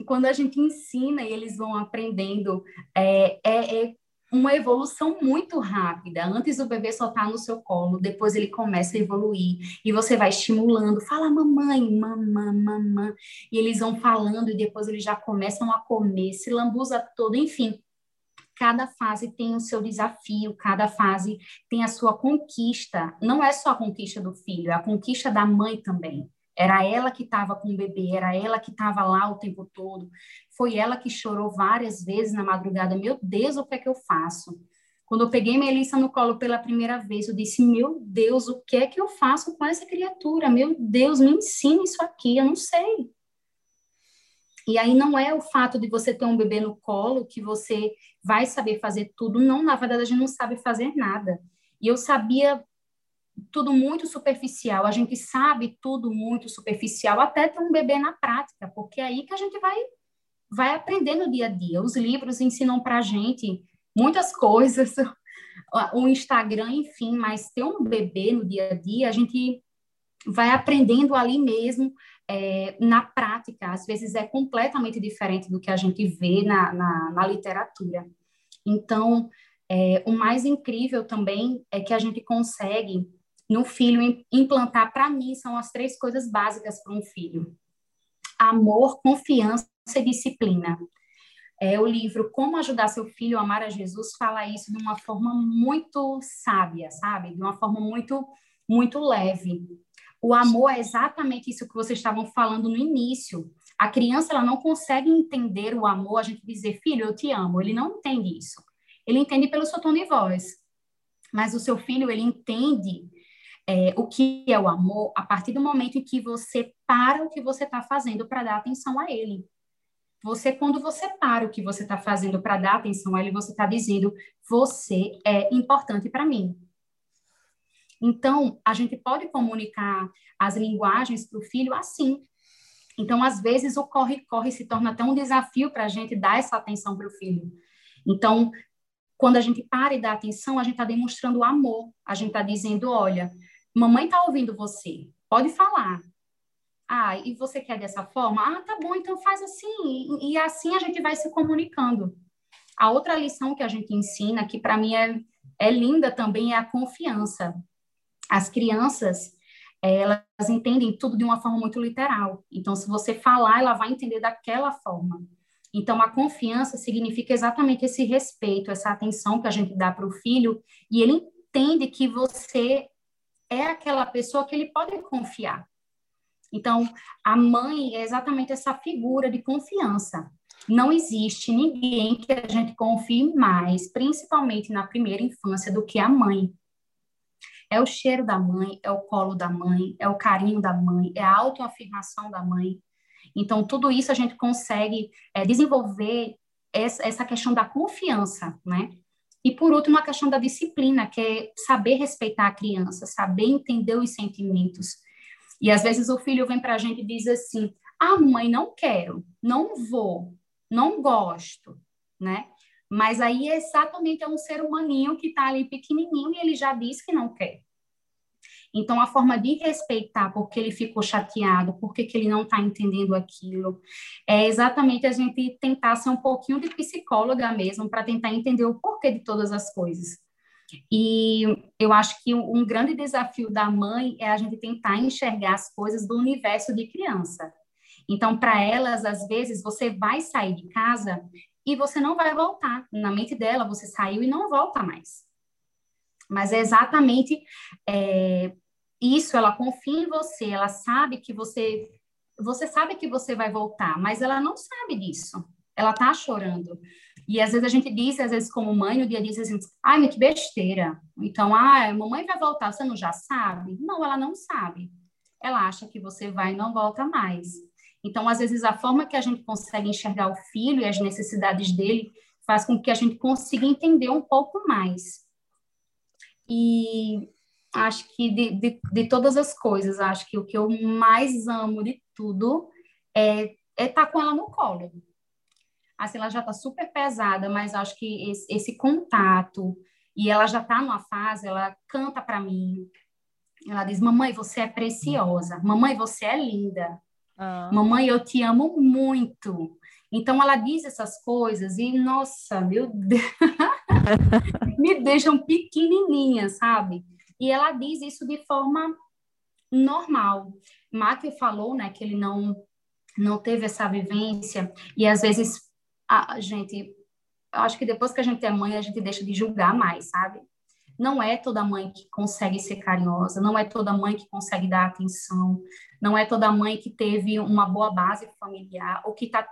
E: quando a gente ensina e eles vão aprendendo, é, é, é uma evolução muito rápida. Antes o bebê só tá no seu colo, depois ele começa a evoluir e você vai estimulando, fala mamãe, mamã, mamã, e eles vão falando e depois eles já começam a comer, se lambuza todo, enfim. Cada fase tem o seu desafio, cada fase tem a sua conquista. Não é só a conquista do filho, é a conquista da mãe também. Era ela que estava com o bebê, era ela que estava lá o tempo todo. Foi ela que chorou várias vezes na madrugada. Meu Deus, o que é que eu faço? Quando eu peguei Melissa no colo pela primeira vez, eu disse: Meu Deus, o que é que eu faço com essa criatura? Meu Deus, me ensina isso aqui, eu não sei. E aí não é o fato de você ter um bebê no colo que você vai saber fazer tudo. Não, na verdade, a gente não sabe fazer nada. E eu sabia tudo muito superficial, a gente sabe tudo muito superficial, até ter um bebê na prática, porque é aí que a gente vai, vai aprender no dia a dia. Os livros ensinam para a gente muitas coisas, o Instagram, enfim, mas ter um bebê no dia a dia, a gente vai aprendendo ali mesmo, é, na prática. Às vezes é completamente diferente do que a gente vê na, na, na literatura. Então, é, o mais incrível também é que a gente consegue no filho implantar, para mim, são as três coisas básicas para um filho: amor, confiança e disciplina. É, o livro Como Ajudar Seu Filho a Amar a Jesus fala isso de uma forma muito sábia, sabe? De uma forma muito muito leve. O amor é exatamente isso que vocês estavam falando no início. A criança ela não consegue entender o amor, a gente dizer, filho, eu te amo. Ele não entende isso. Ele entende pelo seu tom de voz. Mas o seu filho, ele entende é, o que é o amor a partir do momento em que você para o que você está fazendo para dar atenção a ele. Você, quando você para o que você está fazendo para dar atenção a ele, você está dizendo: você é importante para mim. Então, a gente pode comunicar as linguagens para o filho assim. Então, às vezes, o corre-corre se torna até um desafio para a gente dar essa atenção para o filho. Então, quando a gente para e dá atenção, a gente está demonstrando amor. A gente está dizendo: olha, mamãe está ouvindo você, pode falar. Ah, e você quer dessa forma? Ah, tá bom, então faz assim. E, e assim a gente vai se comunicando. A outra lição que a gente ensina, que para mim é, é linda também, é a confiança. As crianças, elas entendem tudo de uma forma muito literal. Então, se você falar, ela vai entender daquela forma. Então, a confiança significa exatamente esse respeito, essa atenção que a gente dá para o filho, e ele entende que você é aquela pessoa que ele pode confiar. Então, a mãe é exatamente essa figura de confiança. Não existe ninguém que a gente confie mais, principalmente na primeira infância, do que a mãe. É o cheiro da mãe, é o colo da mãe, é o carinho da mãe, é a autoafirmação da mãe. Então, tudo isso a gente consegue é, desenvolver essa, essa questão da confiança, né? E, por último, a questão da disciplina, que é saber respeitar a criança, saber entender os sentimentos. E, às vezes, o filho vem para a gente e diz assim, ah, mãe, não quero, não vou, não gosto, né? Mas aí exatamente é um ser humaninho que está ali pequenininho e ele já diz que não quer. Então, a forma de respeitar porque ele ficou chateado, porque que ele não está entendendo aquilo, é exatamente a gente tentar ser um pouquinho de psicóloga mesmo, para tentar entender o porquê de todas as coisas. E eu acho que um grande desafio da mãe é a gente tentar enxergar as coisas do universo de criança. Então, para elas, às vezes, você vai sair de casa e você não vai voltar. Na mente dela, você saiu e não volta mais. Mas é exatamente é, isso, ela confia em você, ela sabe que você. Você sabe que você vai voltar, mas ela não sabe disso. Ela tá chorando. E às vezes a gente diz, às vezes como mãe, no dia a dia, assim, ai, que besteira. Então, ah, mamãe vai voltar, você não já sabe? Não, ela não sabe. Ela acha que você vai e não volta mais. Então, às vezes, a forma que a gente consegue enxergar o filho e as necessidades dele faz com que a gente consiga entender um pouco mais. E acho que de, de, de todas as coisas, acho que o que eu mais amo de tudo é estar é tá com ela no colo. Assim, ela já está super pesada, mas acho que esse, esse contato, e ela já está numa fase, ela canta para mim, ela diz, mamãe, você é preciosa, mamãe, você é linda, ah. Mamãe, eu te amo muito. Então ela diz essas coisas e, nossa, meu Deus, me deixam pequenininha, sabe? E ela diz isso de forma normal. Matthew falou, né, que ele não não teve essa vivência e às vezes a gente acho que depois que a gente é mãe a gente deixa de julgar mais, sabe? Não é toda mãe que consegue ser carinhosa, não é toda mãe que consegue dar atenção, não é toda mãe que teve uma boa base familiar ou que está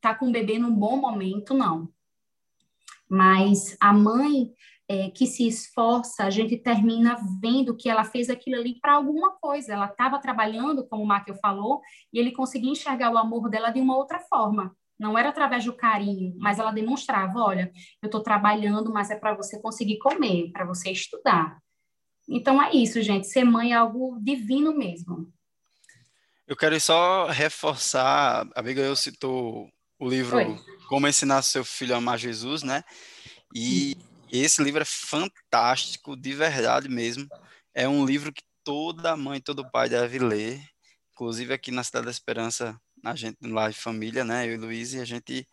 E: tá com o bebê num bom momento, não. Mas a mãe é, que se esforça, a gente termina vendo que ela fez aquilo ali para alguma coisa. Ela estava trabalhando, como o Markel falou, e ele conseguia enxergar o amor dela de uma outra forma. Não era através do carinho, mas ela demonstrava: olha, eu estou trabalhando, mas é para você conseguir comer, para você estudar. Então é isso, gente. Ser mãe é algo divino mesmo.
C: Eu quero só reforçar, a Abigail citou o livro Oi. Como Ensinar Seu Filho a Amar Jesus, né? E esse livro é fantástico, de verdade mesmo. É um livro que toda mãe, todo pai deve ler. Inclusive aqui na Cidade da Esperança a gente lá de família, né? Eu e Luiz, e a gente,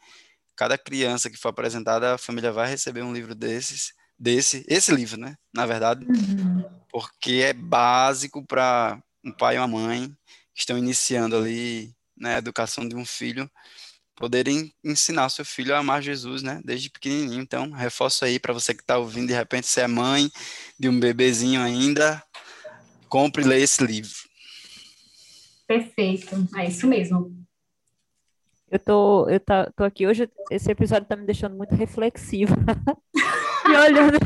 C: cada criança que for apresentada, a família vai receber um livro desses, desse, esse livro, né? Na verdade, uhum. porque é básico para um pai e uma mãe que estão iniciando ali né, a educação de um filho, poderem ensinar seu filho a amar Jesus, né? Desde pequenininho. Então, reforço aí para você que está ouvindo, de repente, você é mãe de um bebezinho ainda, compre e leia esse livro.
E: Perfeito, é isso mesmo.
B: Eu tô, eu tá, tô aqui hoje, esse episódio tá me deixando muito reflexiva. e olhando,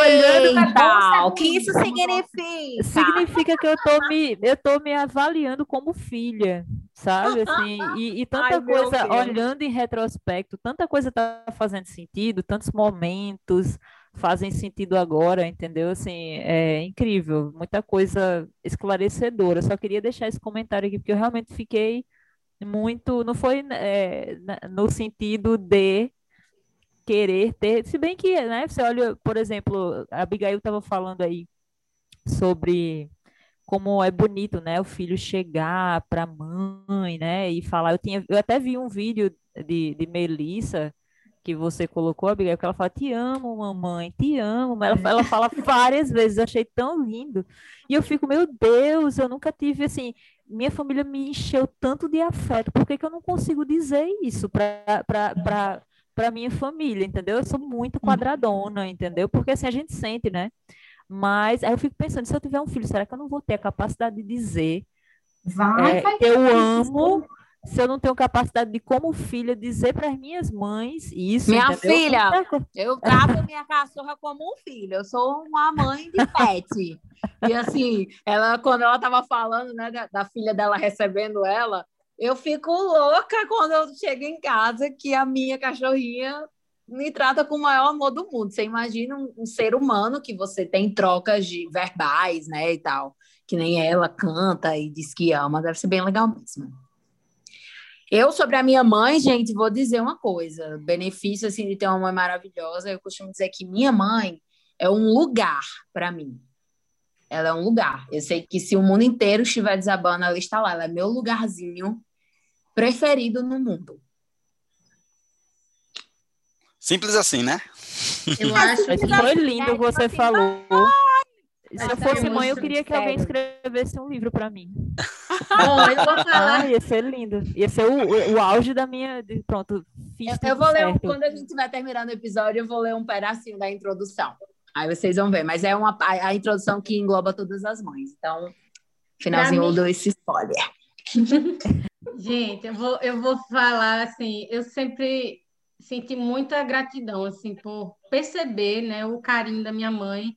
B: olhando
A: Eita, o que isso significa?
B: significa que eu tô me, eu tô me avaliando como filha, sabe? Assim, e, e tanta
A: Ai,
B: coisa, olhando em retrospecto, tanta coisa tá fazendo sentido, tantos momentos fazem sentido agora, entendeu? Assim, é incrível, muita coisa esclarecedora. Só queria deixar esse comentário aqui, porque eu realmente fiquei muito, não foi é, no sentido de querer ter, se bem que, né, você olha, por exemplo, a Abigail estava falando aí sobre como é bonito, né, o filho chegar para a mãe, né, e falar, eu tinha, eu até vi um vídeo de, de Melissa que você colocou, Abigail, que ela fala, te amo, mamãe, te amo, ela, ela fala várias vezes, eu achei tão lindo, e eu fico, meu Deus, eu nunca tive, assim, minha família me encheu tanto de afeto, por que que eu não consigo dizer isso para minha família, entendeu? Eu sou muito quadradona, entendeu? Porque assim a gente sente, né? Mas aí eu fico pensando, se eu tiver um filho, será que eu não vou ter a capacidade de dizer
E: Vai,
B: é,
E: vai.
B: eu amo, se eu não tenho capacidade de, como filha, dizer para as minhas mães isso,
A: Minha
B: entendeu?
A: filha, Eu trato minha cachorra como um filho. Eu sou uma mãe de pet. E assim, ela, quando ela estava falando, né, da, da filha dela recebendo ela, eu fico louca quando eu chego em casa que a minha cachorrinha me trata com o maior amor do mundo. Você imagina um, um ser humano que você tem trocas de verbais, né, e tal, que nem ela canta e diz que ama, deve ser bem legal mesmo. Eu, sobre a minha mãe, gente, vou dizer uma coisa. Benefício, assim, de ter uma mãe maravilhosa, eu costumo dizer que minha mãe é um lugar para mim. Ela é um lugar. Eu sei que se o mundo inteiro estiver desabando, ela está lá. Ela é meu lugarzinho preferido no mundo.
C: Simples assim, né?
D: Eu acho que
B: foi lindo o que você falou. Se eu fosse mãe, eu queria que alguém escrevesse um livro para mim.
D: Bom, eu vou falar.
B: Ah, ia ser lindo. Ia ser o, o, auge da minha. de- pronto, fiz
A: Eu, eu vou ler, um- quando a gente estiver terminando o episódio, eu vou ler um pedacinho da introdução. Aí vocês vão ver. Mas é uma, a, a introdução que engloba todas as mães. Então, finalzinho
D: mim-
A: dou esse spoiler.
D: Gente, eu vou, eu vou falar assim, eu sempre senti muita gratidão assim por perceber, né, o carinho da minha mãe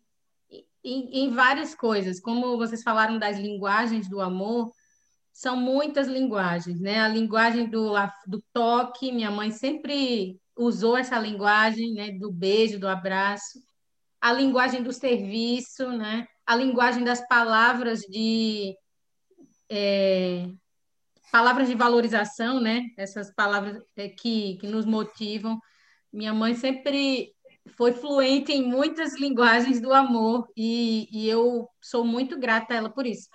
D: em, em várias coisas, como vocês falaram das linguagens do amor, são muitas linguagens, né? A linguagem do, do toque, minha mãe sempre usou essa linguagem, né, do beijo, do abraço, a linguagem do serviço, né? A linguagem das palavras de é, palavras de valorização, né? Essas palavras é, que, que nos motivam. Minha mãe sempre foi fluente em muitas linguagens do amor e, e eu sou muito grata a ela por isso.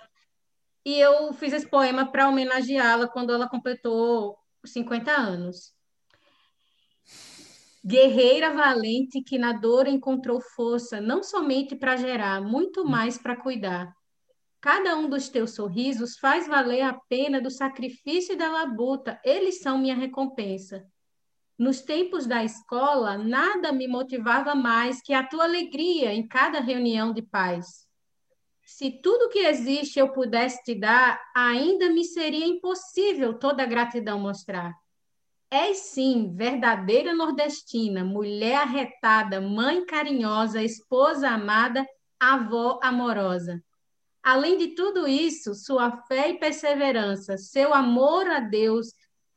D: E eu fiz esse poema para homenageá-la quando ela completou 50 anos. Guerreira valente que na dor encontrou força, não somente para gerar, muito mais para cuidar. Cada um dos teus sorrisos faz valer a pena do sacrifício e da labuta, eles são minha recompensa. Nos tempos da escola, nada me motivava mais que a tua alegria em cada reunião de paz. Se tudo que existe eu pudesse te dar, ainda me seria impossível toda a gratidão mostrar. És sim, verdadeira nordestina, mulher arretada, mãe carinhosa, esposa amada, avó amorosa. Além de tudo isso, sua fé e perseverança, seu amor a Deus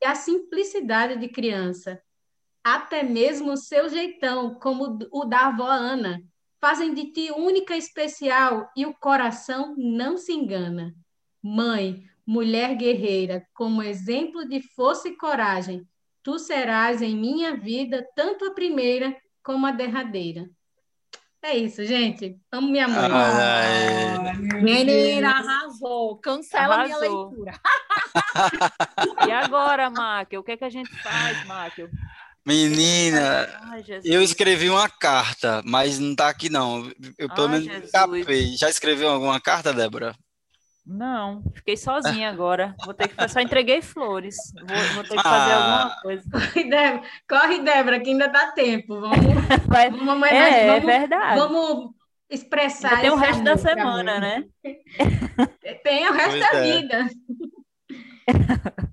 D: e a simplicidade de criança, até mesmo seu jeitão, como o da avó Ana, fazem de ti única e especial e o coração não se engana. Mãe, mulher guerreira, como exemplo de força e coragem, tu serás em minha vida tanto a primeira como a derradeira. É isso, gente. Amo minha mãe.
C: Ai,
A: Menina, arrasou. Cancela minha
B: Arrasou.
A: leitura.
B: E agora, Máquio? O que, é que a gente faz, Máquio?
C: menina,
B: Ai,
C: eu escrevi uma carta, mas não tá aqui não. Eu pelo
B: Ai,
C: menos. Já escreveu alguma carta, Débora?
B: Não, fiquei sozinha agora. Vou ter que só entreguei flores. Vou, vou ter que fazer
C: Ah.
B: alguma coisa.
D: Corre, Débora, Corre, Débora, que ainda dá tempo. Vamos,
B: Vai-
D: vamos.
B: É, é
D: vamos,
B: verdade.
D: vamos expressar
B: Tem o resto da semana, né?
D: Tem o resto
C: Pois
D: da
C: é.
D: vida.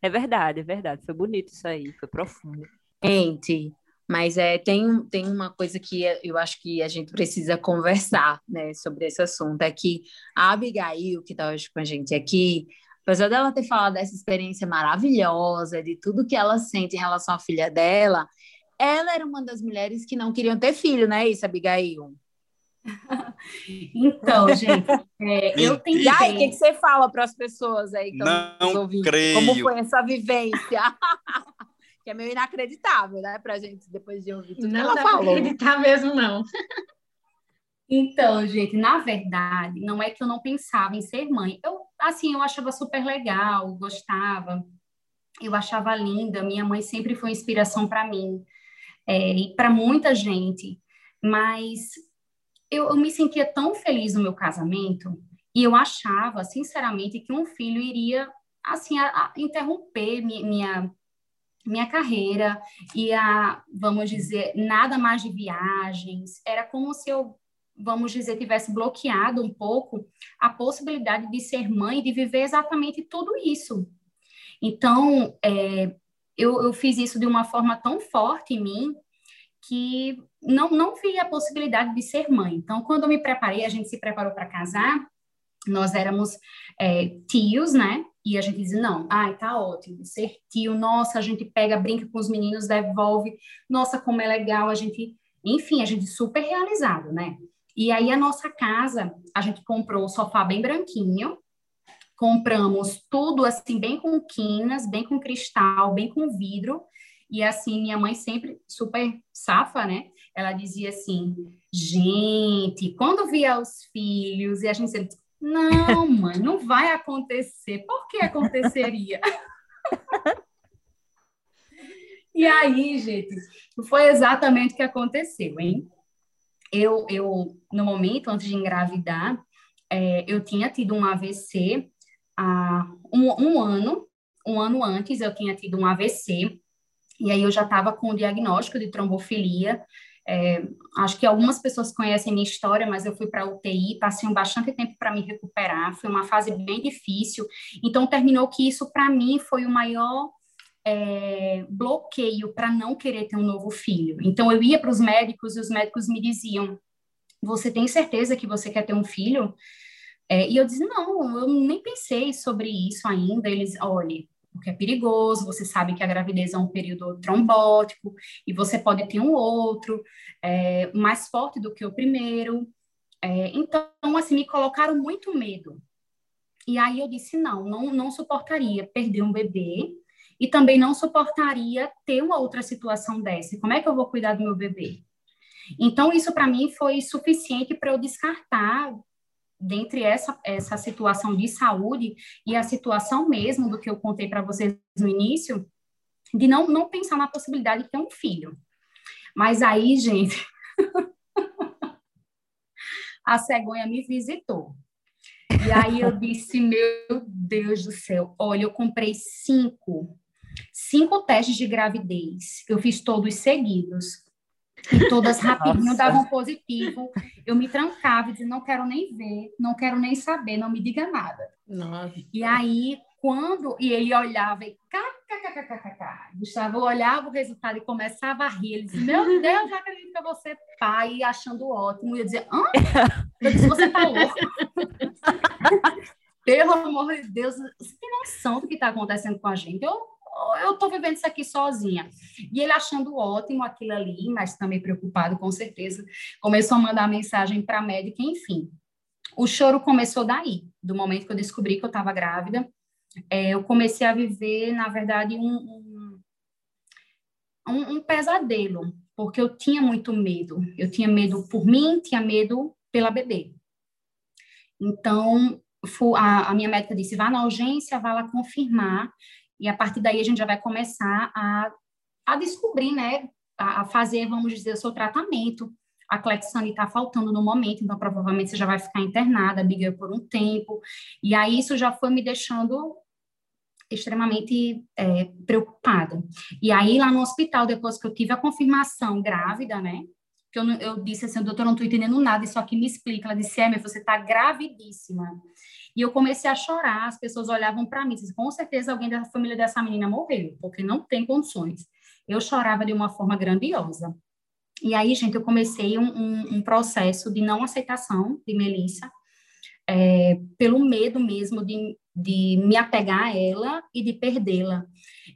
B: É verdade, é verdade. Foi bonito isso aí, foi profundo.
A: Gente, mas é, tem, tem uma coisa que eu acho que a gente precisa conversar, né, sobre esse assunto, é que a Abigail, que está hoje com a gente aqui, apesar dela ter falado dessa experiência maravilhosa, de tudo que ela sente em relação à filha dela, ela era uma das mulheres que não queriam ter filho, não é isso, Abigail?
E: Então, gente, é, eu tentei.
A: E aí, o que, que você fala para as pessoas aí que estão
C: Não
A: nos ouvindo?
C: creio.
A: Como foi essa vivência? que é meio inacreditável, né, pra gente, depois de ouvir tudo que
D: Não
A: ela
D: dá pra
A: falou.
D: acreditar mesmo, não.
E: Então, gente, na verdade, não é que eu não pensava em ser mãe. Eu, assim, eu achava super legal, gostava, eu achava linda. Minha mãe sempre foi inspiração para mim é, e para muita gente. Mas eu, eu me sentia tão feliz no meu casamento e eu achava, sinceramente, que um filho iria, assim, a- a interromper mi- minha minha carreira ia, vamos dizer, nada mais de viagens. Era como se eu vamos dizer, tivesse bloqueado um pouco a possibilidade de ser mãe, de viver exatamente tudo isso. Então, é, eu, eu fiz isso de uma forma tão forte em mim que não, não vi a possibilidade de ser mãe. Então, quando eu me preparei, a gente se preparou para casar, nós éramos é, tios, né? E a gente dizia, não, ai, tá ótimo, ser tio, nossa, a gente pega, brinca com os meninos, devolve, nossa, como é legal, a gente, enfim, a gente super realizado, né? E aí a nossa casa, a gente comprou o sofá bem branquinho, compramos tudo assim, bem com quinas, bem com cristal, bem com vidro, e assim, minha mãe sempre super safa, né? Ela dizia assim, gente, quando vier os filhos, e a gente sempre, não, mãe, não vai acontecer. Por que aconteceria? e aí, gente, foi exatamente o que aconteceu, hein? Eu, eu no momento, antes de engravidar, é, eu tinha tido um AVC há um, um ano, um ano antes eu tinha tido um AVC, e aí eu já estava com o diagnóstico de trombofilia, é, acho que algumas pessoas conhecem minha história, mas eu fui para UTI, passei um bastante tempo para me recuperar, foi uma fase bem difícil. Então, terminou que isso, para mim, foi o maior é, bloqueio para não querer ter um novo filho. Então, eu ia para os médicos e os médicos me diziam: Você tem certeza que você quer ter um filho? É, e eu disse: Não, eu nem pensei sobre isso ainda. Eles, olha porque é perigoso, você sabe que a gravidez é um período trombótico e você pode ter um outro é, mais forte do que o primeiro. É, então, assim, me colocaram muito medo. E aí eu disse, não, não, não suportaria perder um bebê e também não suportaria ter uma outra situação dessa. Como é que eu vou cuidar do meu bebê? Então, isso para mim foi suficiente para eu descartar dentre essa, essa situação de saúde e a situação mesmo do que eu contei para vocês no início, de não, não pensar na possibilidade de ter um filho. Mas aí, gente, a cegonha me visitou. E aí eu disse, meu Deus do céu, olha, eu comprei cinco, cinco testes de gravidez. Eu fiz todos seguidos. E todas rapidinho
B: Nossa.
E: davam positivo. Eu me trancava e dizia, não quero nem ver, não quero nem saber, não me diga nada.
D: Nossa.
E: E aí, quando... E ele olhava e... kkkkkk. Gustavo olhava o resultado e começava a rir. Ele disse, meu Deus, já acredito que ser pai, achando ótimo. E eu dizia, hã? Eu disse, você tá louco? Pelo amor de Deus, você tem noção do que está acontecendo com a gente? Eu eu estou vivendo isso aqui sozinha. E ele achando ótimo aquilo ali, mas também preocupado, com certeza, começou a mandar mensagem para a médica, enfim. O choro começou daí, do momento que eu descobri que eu estava grávida. É, eu comecei a viver, na verdade, um, um, um pesadelo, porque eu tinha muito medo. Eu tinha medo por mim, tinha medo pela bebê. Então, a, minha médica disse: vá na urgência, vá lá confirmar e a partir daí a gente já vai começar a, a descobrir, né, a, a fazer, vamos dizer, o seu tratamento. A Clexane está faltando no momento, então provavelmente você já vai ficar internada, Abigail, por um tempo. E aí isso já foi me deixando extremamente é, preocupada. E aí lá no hospital, depois que eu tive a confirmação grávida, né, que eu, eu disse assim, doutor, eu não estou entendendo nada, isso aqui me explica. Ela disse, é, você está gravidíssima. E eu comecei a chorar, as pessoas olhavam para mim, com certeza alguém da família dessa menina morreu, porque não tem condições. Eu chorava de uma forma grandiosa. E aí, gente, eu comecei um, um, um processo de não aceitação de Melissa, é, pelo medo mesmo de, de me apegar a ela e de perdê-la.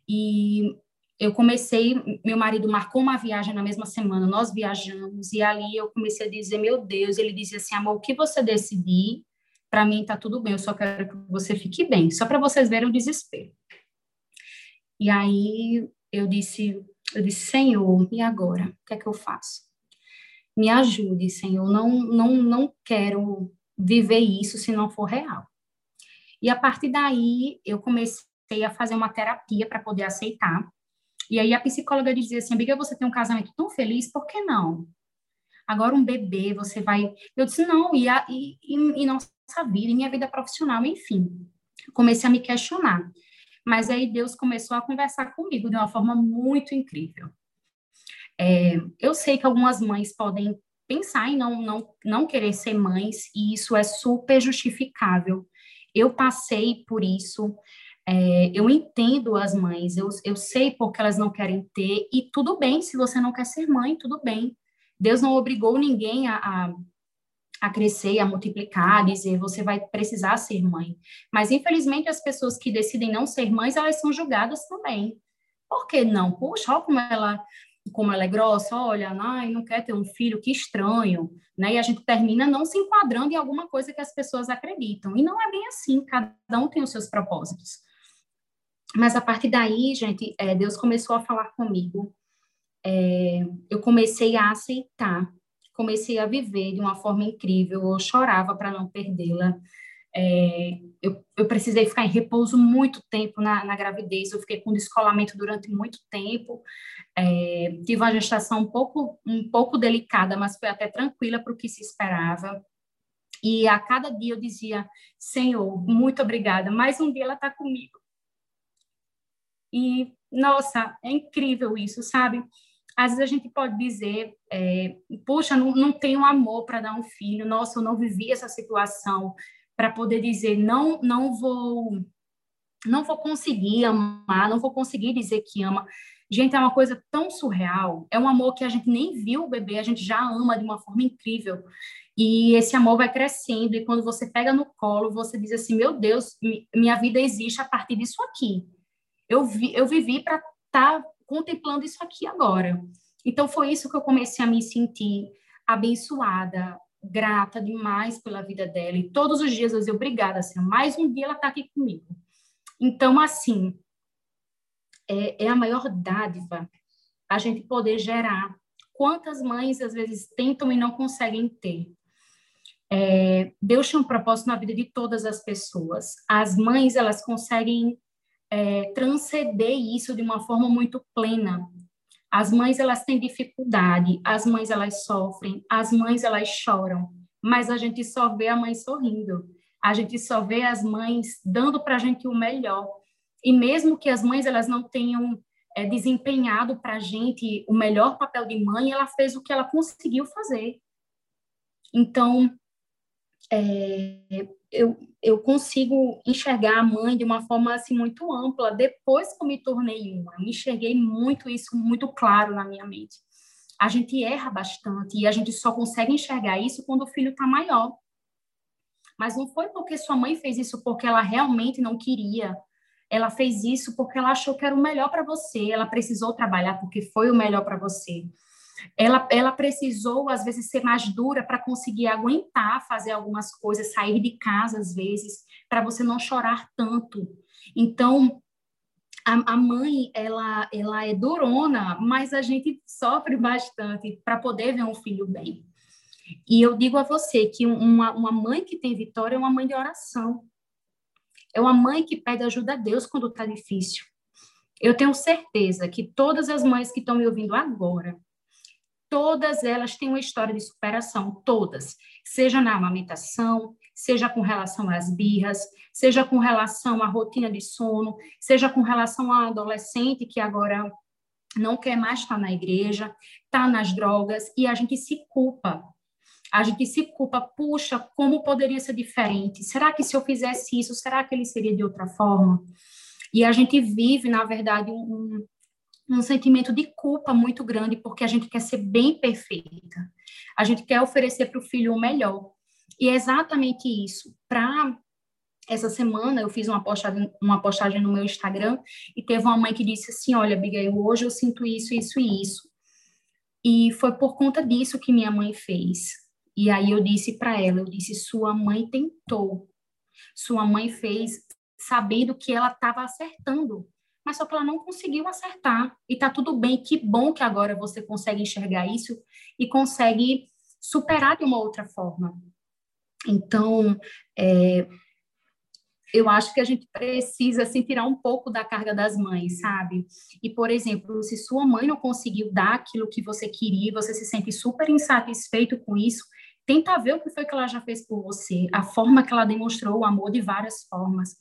E: E eu comecei, meu marido marcou uma viagem na mesma semana, nós viajamos, e ali eu comecei a dizer, meu Deus, ele dizia assim, amor, o que você decidir, para mim tá tudo bem, eu só quero que você fique bem, só para vocês verem o desespero. E aí eu disse, eu disse, Senhor, e agora? O que é que eu faço? Me ajude, Senhor, não, não, não quero viver isso se não for real. E a partir daí, eu comecei a fazer uma terapia para poder aceitar. E aí a psicóloga dizia assim, amiga, você tem um casamento tão feliz, por que não? Agora um bebê, você vai... Eu disse, não, e, a, e, e, e nossa vida, e minha vida profissional, enfim. Comecei a me questionar. Mas aí Deus começou a conversar comigo de uma forma muito incrível. É, eu sei que algumas mães podem pensar em não, não, não querer ser mães, e isso é super justificável. Eu passei por isso, é, eu entendo as mães, eu, eu sei porque elas não querem ter, e tudo bem, se você não quer ser mãe, tudo bem. Deus não obrigou ninguém a, a, a crescer, a multiplicar, a dizer você vai precisar ser mãe. Mas, infelizmente, as pessoas que decidem não ser mães, elas são julgadas também. Por que não? Puxa, olha como ela como ela é grossa, olha, ai, não quer ter um filho, que estranho, né? E a gente termina não se enquadrando em alguma coisa que as pessoas acreditam. E não é bem assim, cada um tem os seus propósitos. Mas a partir daí, gente, é, Deus começou a falar comigo. É, eu comecei a aceitar, comecei a viver de uma forma incrível. Eu chorava para não perdê-la. É, eu, eu, precisei ficar em repouso muito tempo na, na, gravidez, eu fiquei com descolamento durante muito tempo, é, tive uma gestação um pouco, um pouco delicada, mas foi até tranquila para o que se esperava. E a cada dia eu dizia, Senhor, muito obrigada, mais um dia ela está comigo. E, nossa, é incrível isso, sabe? Às vezes a gente pode dizer, é, puxa, não, não tenho amor para dar um filho, nossa, eu não vivi essa situação, para poder dizer não não vou não vou conseguir amar, não vou conseguir dizer que ama. Gente, é uma coisa tão surreal. É um amor que a gente nem viu o bebê, a gente já ama de uma forma incrível. E esse amor vai crescendo. E quando você pega no colo, você diz assim: Meu Deus, minha vida existe a partir disso aqui. Eu, vi, eu vivi para estar tá contemplando isso aqui agora. Então, foi isso que eu comecei a me sentir abençoada, grata demais pela vida dela. E todos os dias eu dizia, obrigada, assim, mais um dia ela está aqui comigo. Então, assim, é, é a maior dádiva a gente poder gerar. Quantas mães, às vezes, tentam e não conseguem ter? É, Deus tem um propósito na vida de todas as pessoas. As mães, elas conseguem é, transcender isso de uma forma muito plena. As mães elas têm dificuldade, as mães elas sofrem, as mães elas choram, mas a gente só vê a mãe sorrindo. A gente só vê as mães dando para a gente o melhor. E mesmo que as mães elas não tenham é, desempenhado para a gente o melhor papel de mãe, ela fez o que ela conseguiu fazer. Então, é, eu, eu consigo enxergar a mãe de uma forma assim muito ampla depois que eu me tornei uma. Eu enxerguei muito isso muito claro na minha mente. A gente erra bastante e a gente só consegue enxergar isso quando o filho está maior. Mas não foi porque sua mãe fez isso porque ela realmente não queria. Ela fez isso porque ela achou que era o melhor para você. Ela precisou trabalhar porque foi o melhor para você ela, ela precisou, às vezes, ser mais dura para conseguir aguentar fazer algumas coisas, sair de casa, às vezes, para você não chorar tanto. Então, a, a, mãe, ela, ela é durona, mas a gente sofre bastante para poder ver um filho bem. E eu digo a você que uma, uma mãe que tem vitória é uma mãe de oração. É uma mãe que pede ajuda a Deus quando está difícil. Eu tenho certeza que todas as mães que estão me ouvindo agora, todas elas têm uma história de superação, todas, seja na amamentação, seja com relação às birras, seja com relação à rotina de sono, seja com relação à adolescente que agora não quer mais estar na igreja, está nas drogas e a gente se culpa. A gente se culpa, puxa, como poderia ser diferente? Será que se eu fizesse isso, será que ele seria de outra forma? E a gente vive, na verdade, um, um sentimento de culpa muito grande, porque a gente quer ser bem perfeita. A gente quer oferecer para o filho o melhor. E é exatamente isso. Para essa semana eu fiz uma postagem, uma postagem no meu Instagram e teve uma mãe que disse assim: Olha, Abigail, hoje eu sinto isso, isso e isso. E foi por conta disso que minha mãe fez. E aí eu disse para ela: Eu disse, sua mãe tentou. Sua mãe fez sabendo que ela estava acertando, mas só que ela não conseguiu acertar. E tá tudo bem, que bom que agora você consegue enxergar isso e consegue superar de uma outra forma. Então, é, eu acho que a gente precisa assim, tirar um pouco da carga das mães, sabe? E, por exemplo, se sua mãe não conseguiu dar aquilo que você queria, você se sente super insatisfeito com isso, tenta ver o que foi que ela já fez por você, a forma que ela demonstrou o amor de várias formas,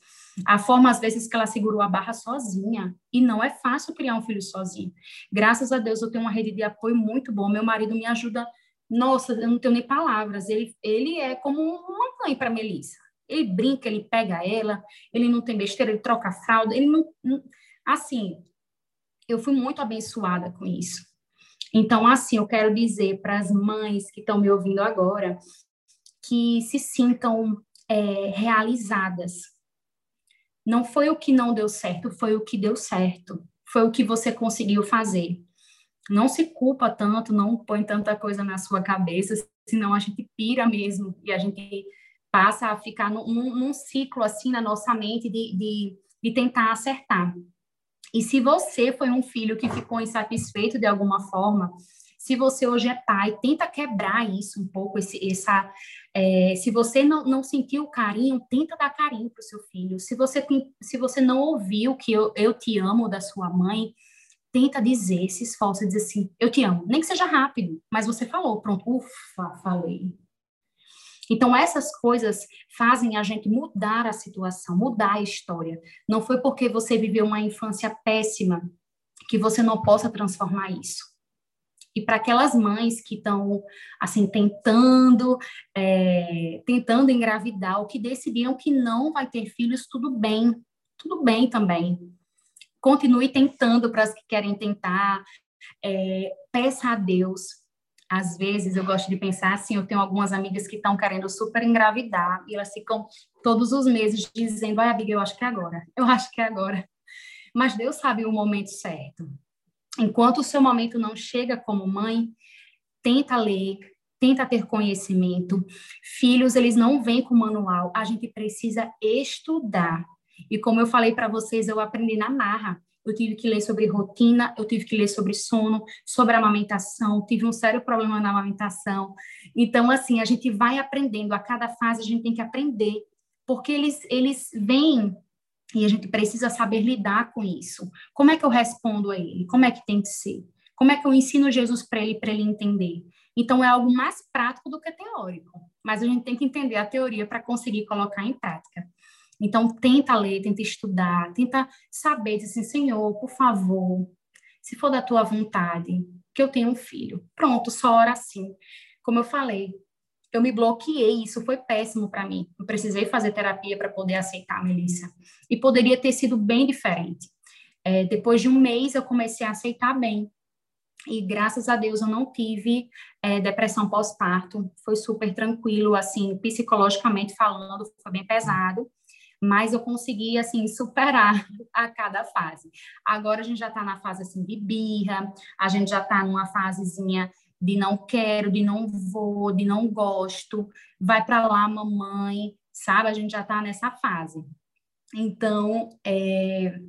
E: a forma, às vezes, que ela segurou a barra sozinha. E não é fácil criar um filho sozinho. Graças a Deus, eu tenho uma rede de apoio muito boa. Meu marido me ajuda. Nossa, eu não tenho nem palavras. Ele, ele é como uma mãe para Melissa ele brinca, ele pega ela, ele não tem besteira, ele troca a fralda, ele não, não assim, eu fui muito abençoada com isso. Então, assim, eu quero dizer para as mães que estão me ouvindo agora que se sintam é, realizadas. Não foi o que não deu certo, foi o que deu certo. Foi o que você conseguiu fazer. Não se culpa tanto, não põe tanta coisa na sua cabeça, senão a gente pira mesmo e a gente passa a ficar num, num ciclo assim na nossa mente de, de, de tentar acertar. E se você foi um filho que ficou insatisfeito de alguma forma, se você hoje é pai, tenta quebrar isso um pouco, esse, essa, é, se você não, não sentiu carinho, tenta dar carinho para o seu filho. Se você, se você não ouviu que eu, eu te amo da sua mãe, tenta dizer, se esforça, dizer assim, eu te amo. Nem que seja rápido, mas você falou, pronto, ufa, falei. Então, essas coisas fazem a gente mudar a situação, mudar a história. Não foi porque você viveu uma infância péssima que você não possa transformar isso. E para aquelas mães que estão, assim, tentando, é, tentando engravidar, ou que decidiram que não vai ter filhos, tudo bem, tudo bem também. Continue tentando para as que querem tentar, é, peça a Deus às vezes eu gosto de pensar assim, eu tenho algumas amigas que estão querendo super engravidar e elas ficam todos os meses dizendo, ai, amiga, eu acho que é agora, eu acho que é agora. Mas Deus sabe o momento certo. Enquanto o seu momento não chega como mãe, tenta ler, tenta ter conhecimento. Filhos, eles não vêm com manual, a gente precisa estudar. E como eu falei para vocês, eu aprendi na marra eu tive que ler sobre rotina, eu tive que ler sobre sono, sobre amamentação, tive um sério problema na amamentação. Então, assim, a gente vai aprendendo, a cada fase a gente tem que aprender, porque eles, eles vêm e a gente precisa saber lidar com isso. Como é que eu respondo a ele? Como é que tem que ser? Como é que eu ensino Jesus para ele, para ele entender? Então, é algo mais prático do que teórico, mas a gente tem que entender a teoria para conseguir colocar em prática. Então, tenta ler, tenta estudar, tenta saber, dizer assim, Senhor, por favor, se for da tua vontade, que eu tenha um filho. Pronto, só ora assim. Como eu falei, eu me bloqueei, isso foi péssimo para mim. Eu precisei fazer terapia para poder aceitar a Melissa. E poderia ter sido bem diferente. É, depois de um mês, eu comecei a aceitar bem. E graças a Deus eu não tive é, depressão pós-parto. Foi super tranquilo, assim, psicologicamente falando, foi bem pesado mas eu consegui, assim, superar a cada fase. Agora a gente já está na fase, assim, de birra, a gente já está numa fasezinha de não quero, de não vou, de não gosto, vai para lá, mamãe, sabe? A gente já está nessa fase. Então, é,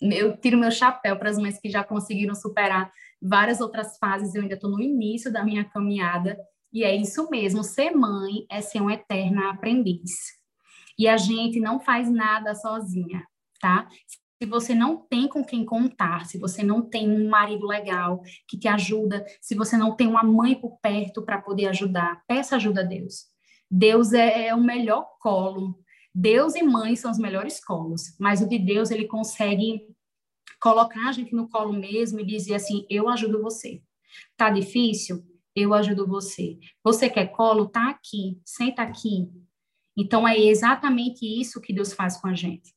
E: eu tiro meu chapéu para as mães que já conseguiram superar várias outras fases, eu ainda estou no início da minha caminhada, e é isso mesmo, ser mãe é ser uma eterna aprendiz. E a gente não faz nada sozinha, tá? Se você não tem com quem contar, se você não tem um marido legal que te ajuda, se você não tem uma mãe por perto para poder ajudar, peça ajuda a Deus. Deus é, é o melhor colo. Deus e mãe são os melhores colos, mas o de Deus ele consegue colocar a gente no colo mesmo e dizer assim: eu ajudo você. Tá difícil? Eu ajudo você. Você quer colo? Tá aqui, senta aqui. Então é exatamente isso que Deus faz com a gente.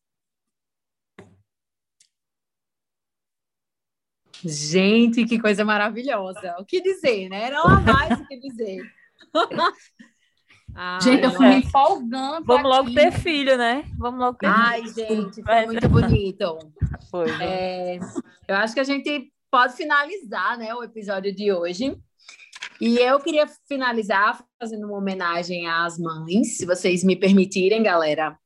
A: Gente, que coisa maravilhosa. O que dizer, né? Não há mais o que dizer.
E: Ai, gente, eu fui me empolgando.
B: Vamos
E: aqui.
B: logo ter filho, né? Vamos logo ter
A: Ai,
B: filho.
A: gente, foi muito bonito.
B: Foi, né?
A: É, eu acho que a gente pode finalizar né, o episódio de hoje. E eu queria finalizar fazendo uma homenagem às mães, se vocês me permitirem, galera.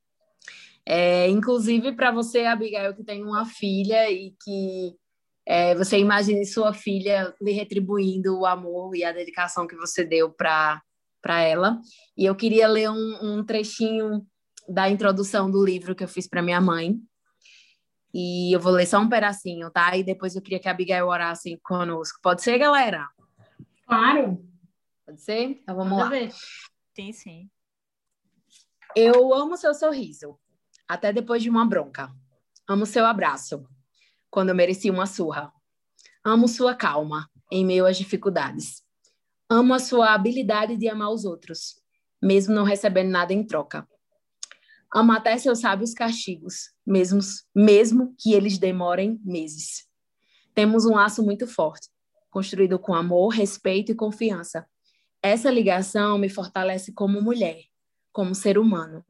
A: É, inclusive para você, Abigail, que tem uma filha e que é, você imagine sua filha lhe retribuindo o amor e a dedicação que você deu para ela. E eu queria ler um, um trechinho da introdução do livro que eu fiz para minha mãe. E eu vou ler só um pedacinho, tá? E depois eu queria que a Abigail orasse conosco. Pode ser, galera?
E: Claro.
A: Pode ser? Então vamos
D: Manda
A: lá.
D: ver.
B: Sim, sim.
A: Eu amo seu sorriso, até depois de uma bronca. Amo seu abraço, quando eu mereci uma surra. Amo sua calma, em meio às dificuldades. Amo a sua habilidade de amar os outros, mesmo não recebendo nada em troca. Amo até seus sábios castigos, mesmo, mesmo que eles demorem meses. Temos um laço muito forte, construído com amor, respeito e confiança. Essa ligação me fortalece como mulher, como ser humano.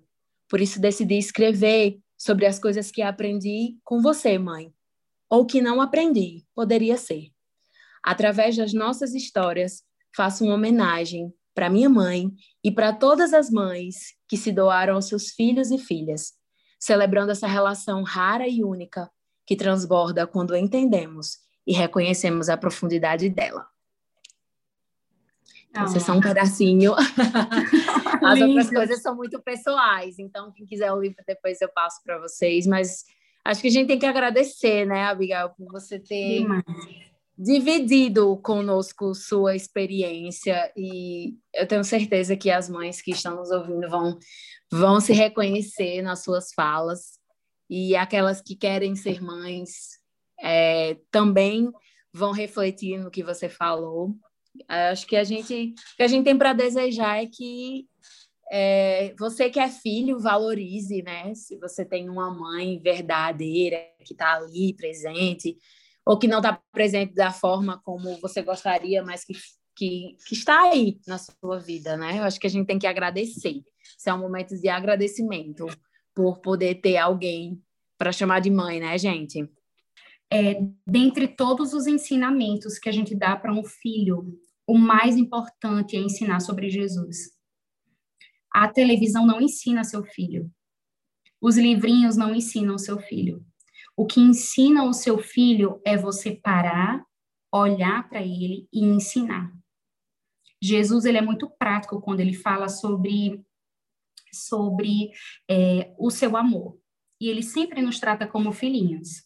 A: Por isso decidi escrever sobre as coisas que aprendi com você, mãe, ou que não aprendi, poderia ser. Através das nossas histórias, faço uma homenagem para minha mãe e para todas as mães que se doaram aos seus filhos e filhas, celebrando essa relação rara e única que transborda quando entendemos e reconhecemos a profundidade dela. Essa é só um pedacinho. As outras coisas são muito pessoais, então quem quiser o livro depois eu passo para vocês, mas acho que a gente tem que agradecer, né, Abigail, por você ter
E: Demais.
A: dividido conosco sua experiência e eu tenho certeza que as mães que estão nos ouvindo vão, vão se reconhecer nas suas falas e aquelas que querem ser mães é, também vão refletir no que você falou. Acho que a gente, o que a gente tem para desejar é que é, você que é filho valorize, né? Se você tem uma mãe verdadeira que está ali presente, ou que não está presente da forma como você gostaria, mas que, que, que está aí na sua vida, né? Eu acho que a gente tem que agradecer. Esse é um momento de agradecimento por poder ter alguém para chamar de mãe, né, gente?
E: É, dentre todos os ensinamentos que a gente dá para um filho, o mais importante é ensinar sobre Jesus. A televisão não ensina seu filho. Os livrinhos não ensinam seu filho. O que ensina o seu filho é você parar, olhar para ele e ensinar. Jesus ele é muito prático quando ele fala sobre sobre é, o seu amor e ele sempre nos trata como filhinhos.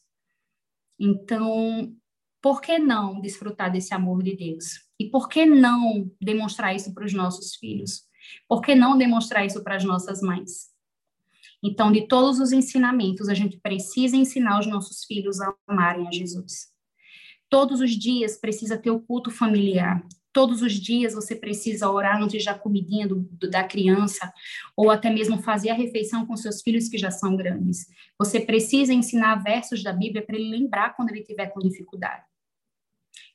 E: Então, por que não desfrutar desse amor de Deus? E por que não demonstrar isso para os nossos filhos? Por que não demonstrar isso para as nossas mães? Então, de todos os ensinamentos, a gente precisa ensinar os nossos filhos a amarem a Jesus. Todos os dias precisa ter o culto familiar. Todos os dias você precisa orar antes da comidinha do, do, da criança, ou até mesmo fazer a refeição com seus filhos que já são grandes. Você precisa ensinar versos da Bíblia para ele lembrar quando ele estiver com dificuldade.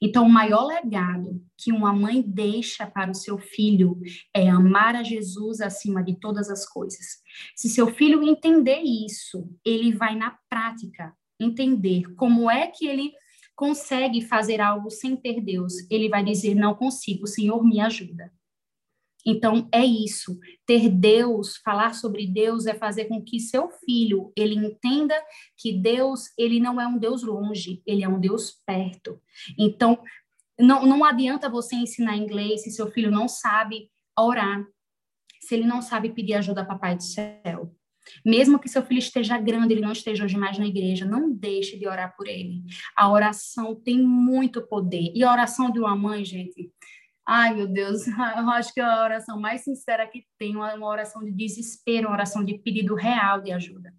E: Então, o maior legado que uma mãe deixa para o seu filho é amar a Jesus acima de todas as coisas. Se seu filho entender isso, ele vai na prática entender como é que ele consegue fazer algo sem ter Deus. Ele vai dizer: Não consigo, Senhor, me ajuda. Então é isso. Ter Deus, falar sobre Deus é fazer com que seu filho ele entenda que Deus ele não é um Deus longe, ele é um Deus perto. Então não, não adianta você ensinar inglês se seu filho não sabe orar, se ele não sabe pedir ajuda a papai do céu. Mesmo que seu filho esteja grande, ele não esteja hoje mais na igreja, não deixe de orar por ele. A oração tem muito poder. E a oração de uma mãe, gente, Ai, meu Deus, eu acho que é a oração mais sincera que tem, uma oração de desespero, uma oração de pedido real de ajuda.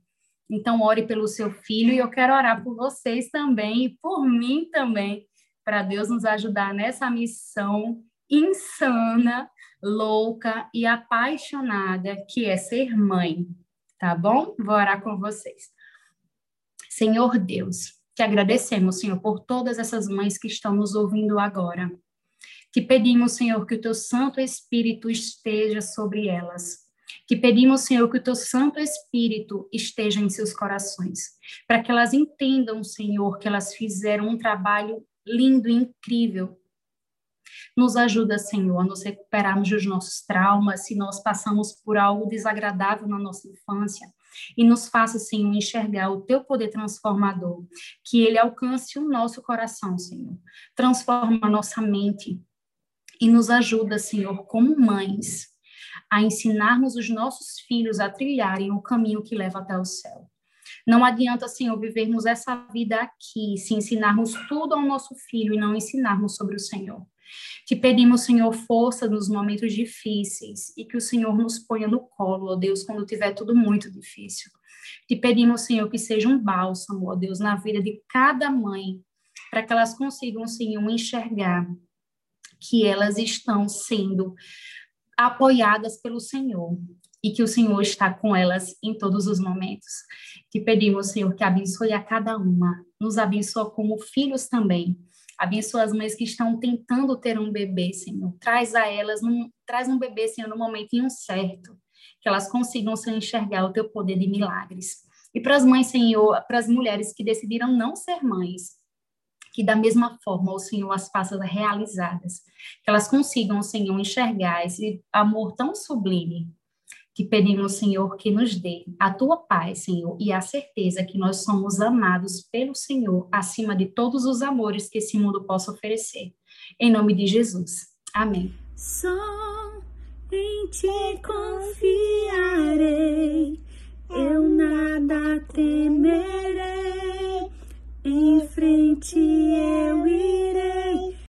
E: Então, ore pelo seu filho e eu quero orar por vocês também e por mim também, para Deus nos ajudar nessa missão insana, louca e apaixonada que é ser mãe, tá bom? Vou orar com vocês. Senhor Deus, te agradecemos, Senhor, por todas essas mães que estão nos ouvindo agora. Te pedimos, Senhor, que o teu Santo Espírito esteja sobre elas que pedimos, Senhor, que o teu Santo Espírito esteja em seus corações, para que elas entendam, Senhor, que elas fizeram um trabalho lindo e incrível. Nos ajuda, Senhor, a nos recuperarmos dos nossos traumas, se nós passamos por algo desagradável na nossa infância, e nos faça, Senhor, enxergar o teu poder transformador, que ele alcance o nosso coração, Senhor. Transforma a nossa mente e nos ajuda, Senhor, como mães, a ensinarmos os nossos filhos a trilharem o caminho que leva até o céu. Não adianta, Senhor, vivermos essa vida aqui se ensinarmos tudo ao nosso filho e não ensinarmos sobre o Senhor. Te pedimos, Senhor, força nos momentos difíceis e que o Senhor nos ponha no colo, ó Deus, quando tiver tudo muito difícil. Te pedimos, Senhor, que seja um bálsamo, ó Deus, na vida de cada mãe, para que elas consigam, Senhor, enxergar que elas estão sendo apoiadas pelo Senhor e que o Senhor está com elas em todos os momentos. Te pedimos, Senhor, que abençoe a cada uma, nos abençoa como filhos também. Abençoa as mães que estão tentando ter um bebê, Senhor. Traz a elas, num, traz um bebê, Senhor, no momentinho certo, que elas consigam se enxergar o teu poder de milagres. E para as mães, Senhor, para as mulheres que decidiram não ser mães, que da mesma forma o Senhor as faça realizadas, que elas consigam, Senhor, enxergar esse amor tão sublime que pedimos, Senhor, que nos dê a tua paz, Senhor, e a certeza que nós somos amados pelo Senhor acima de todos os amores que esse mundo possa oferecer. Em nome de Jesus. Amém.
F: Só em ti confiarei, eu nada temerei em frente eu irei.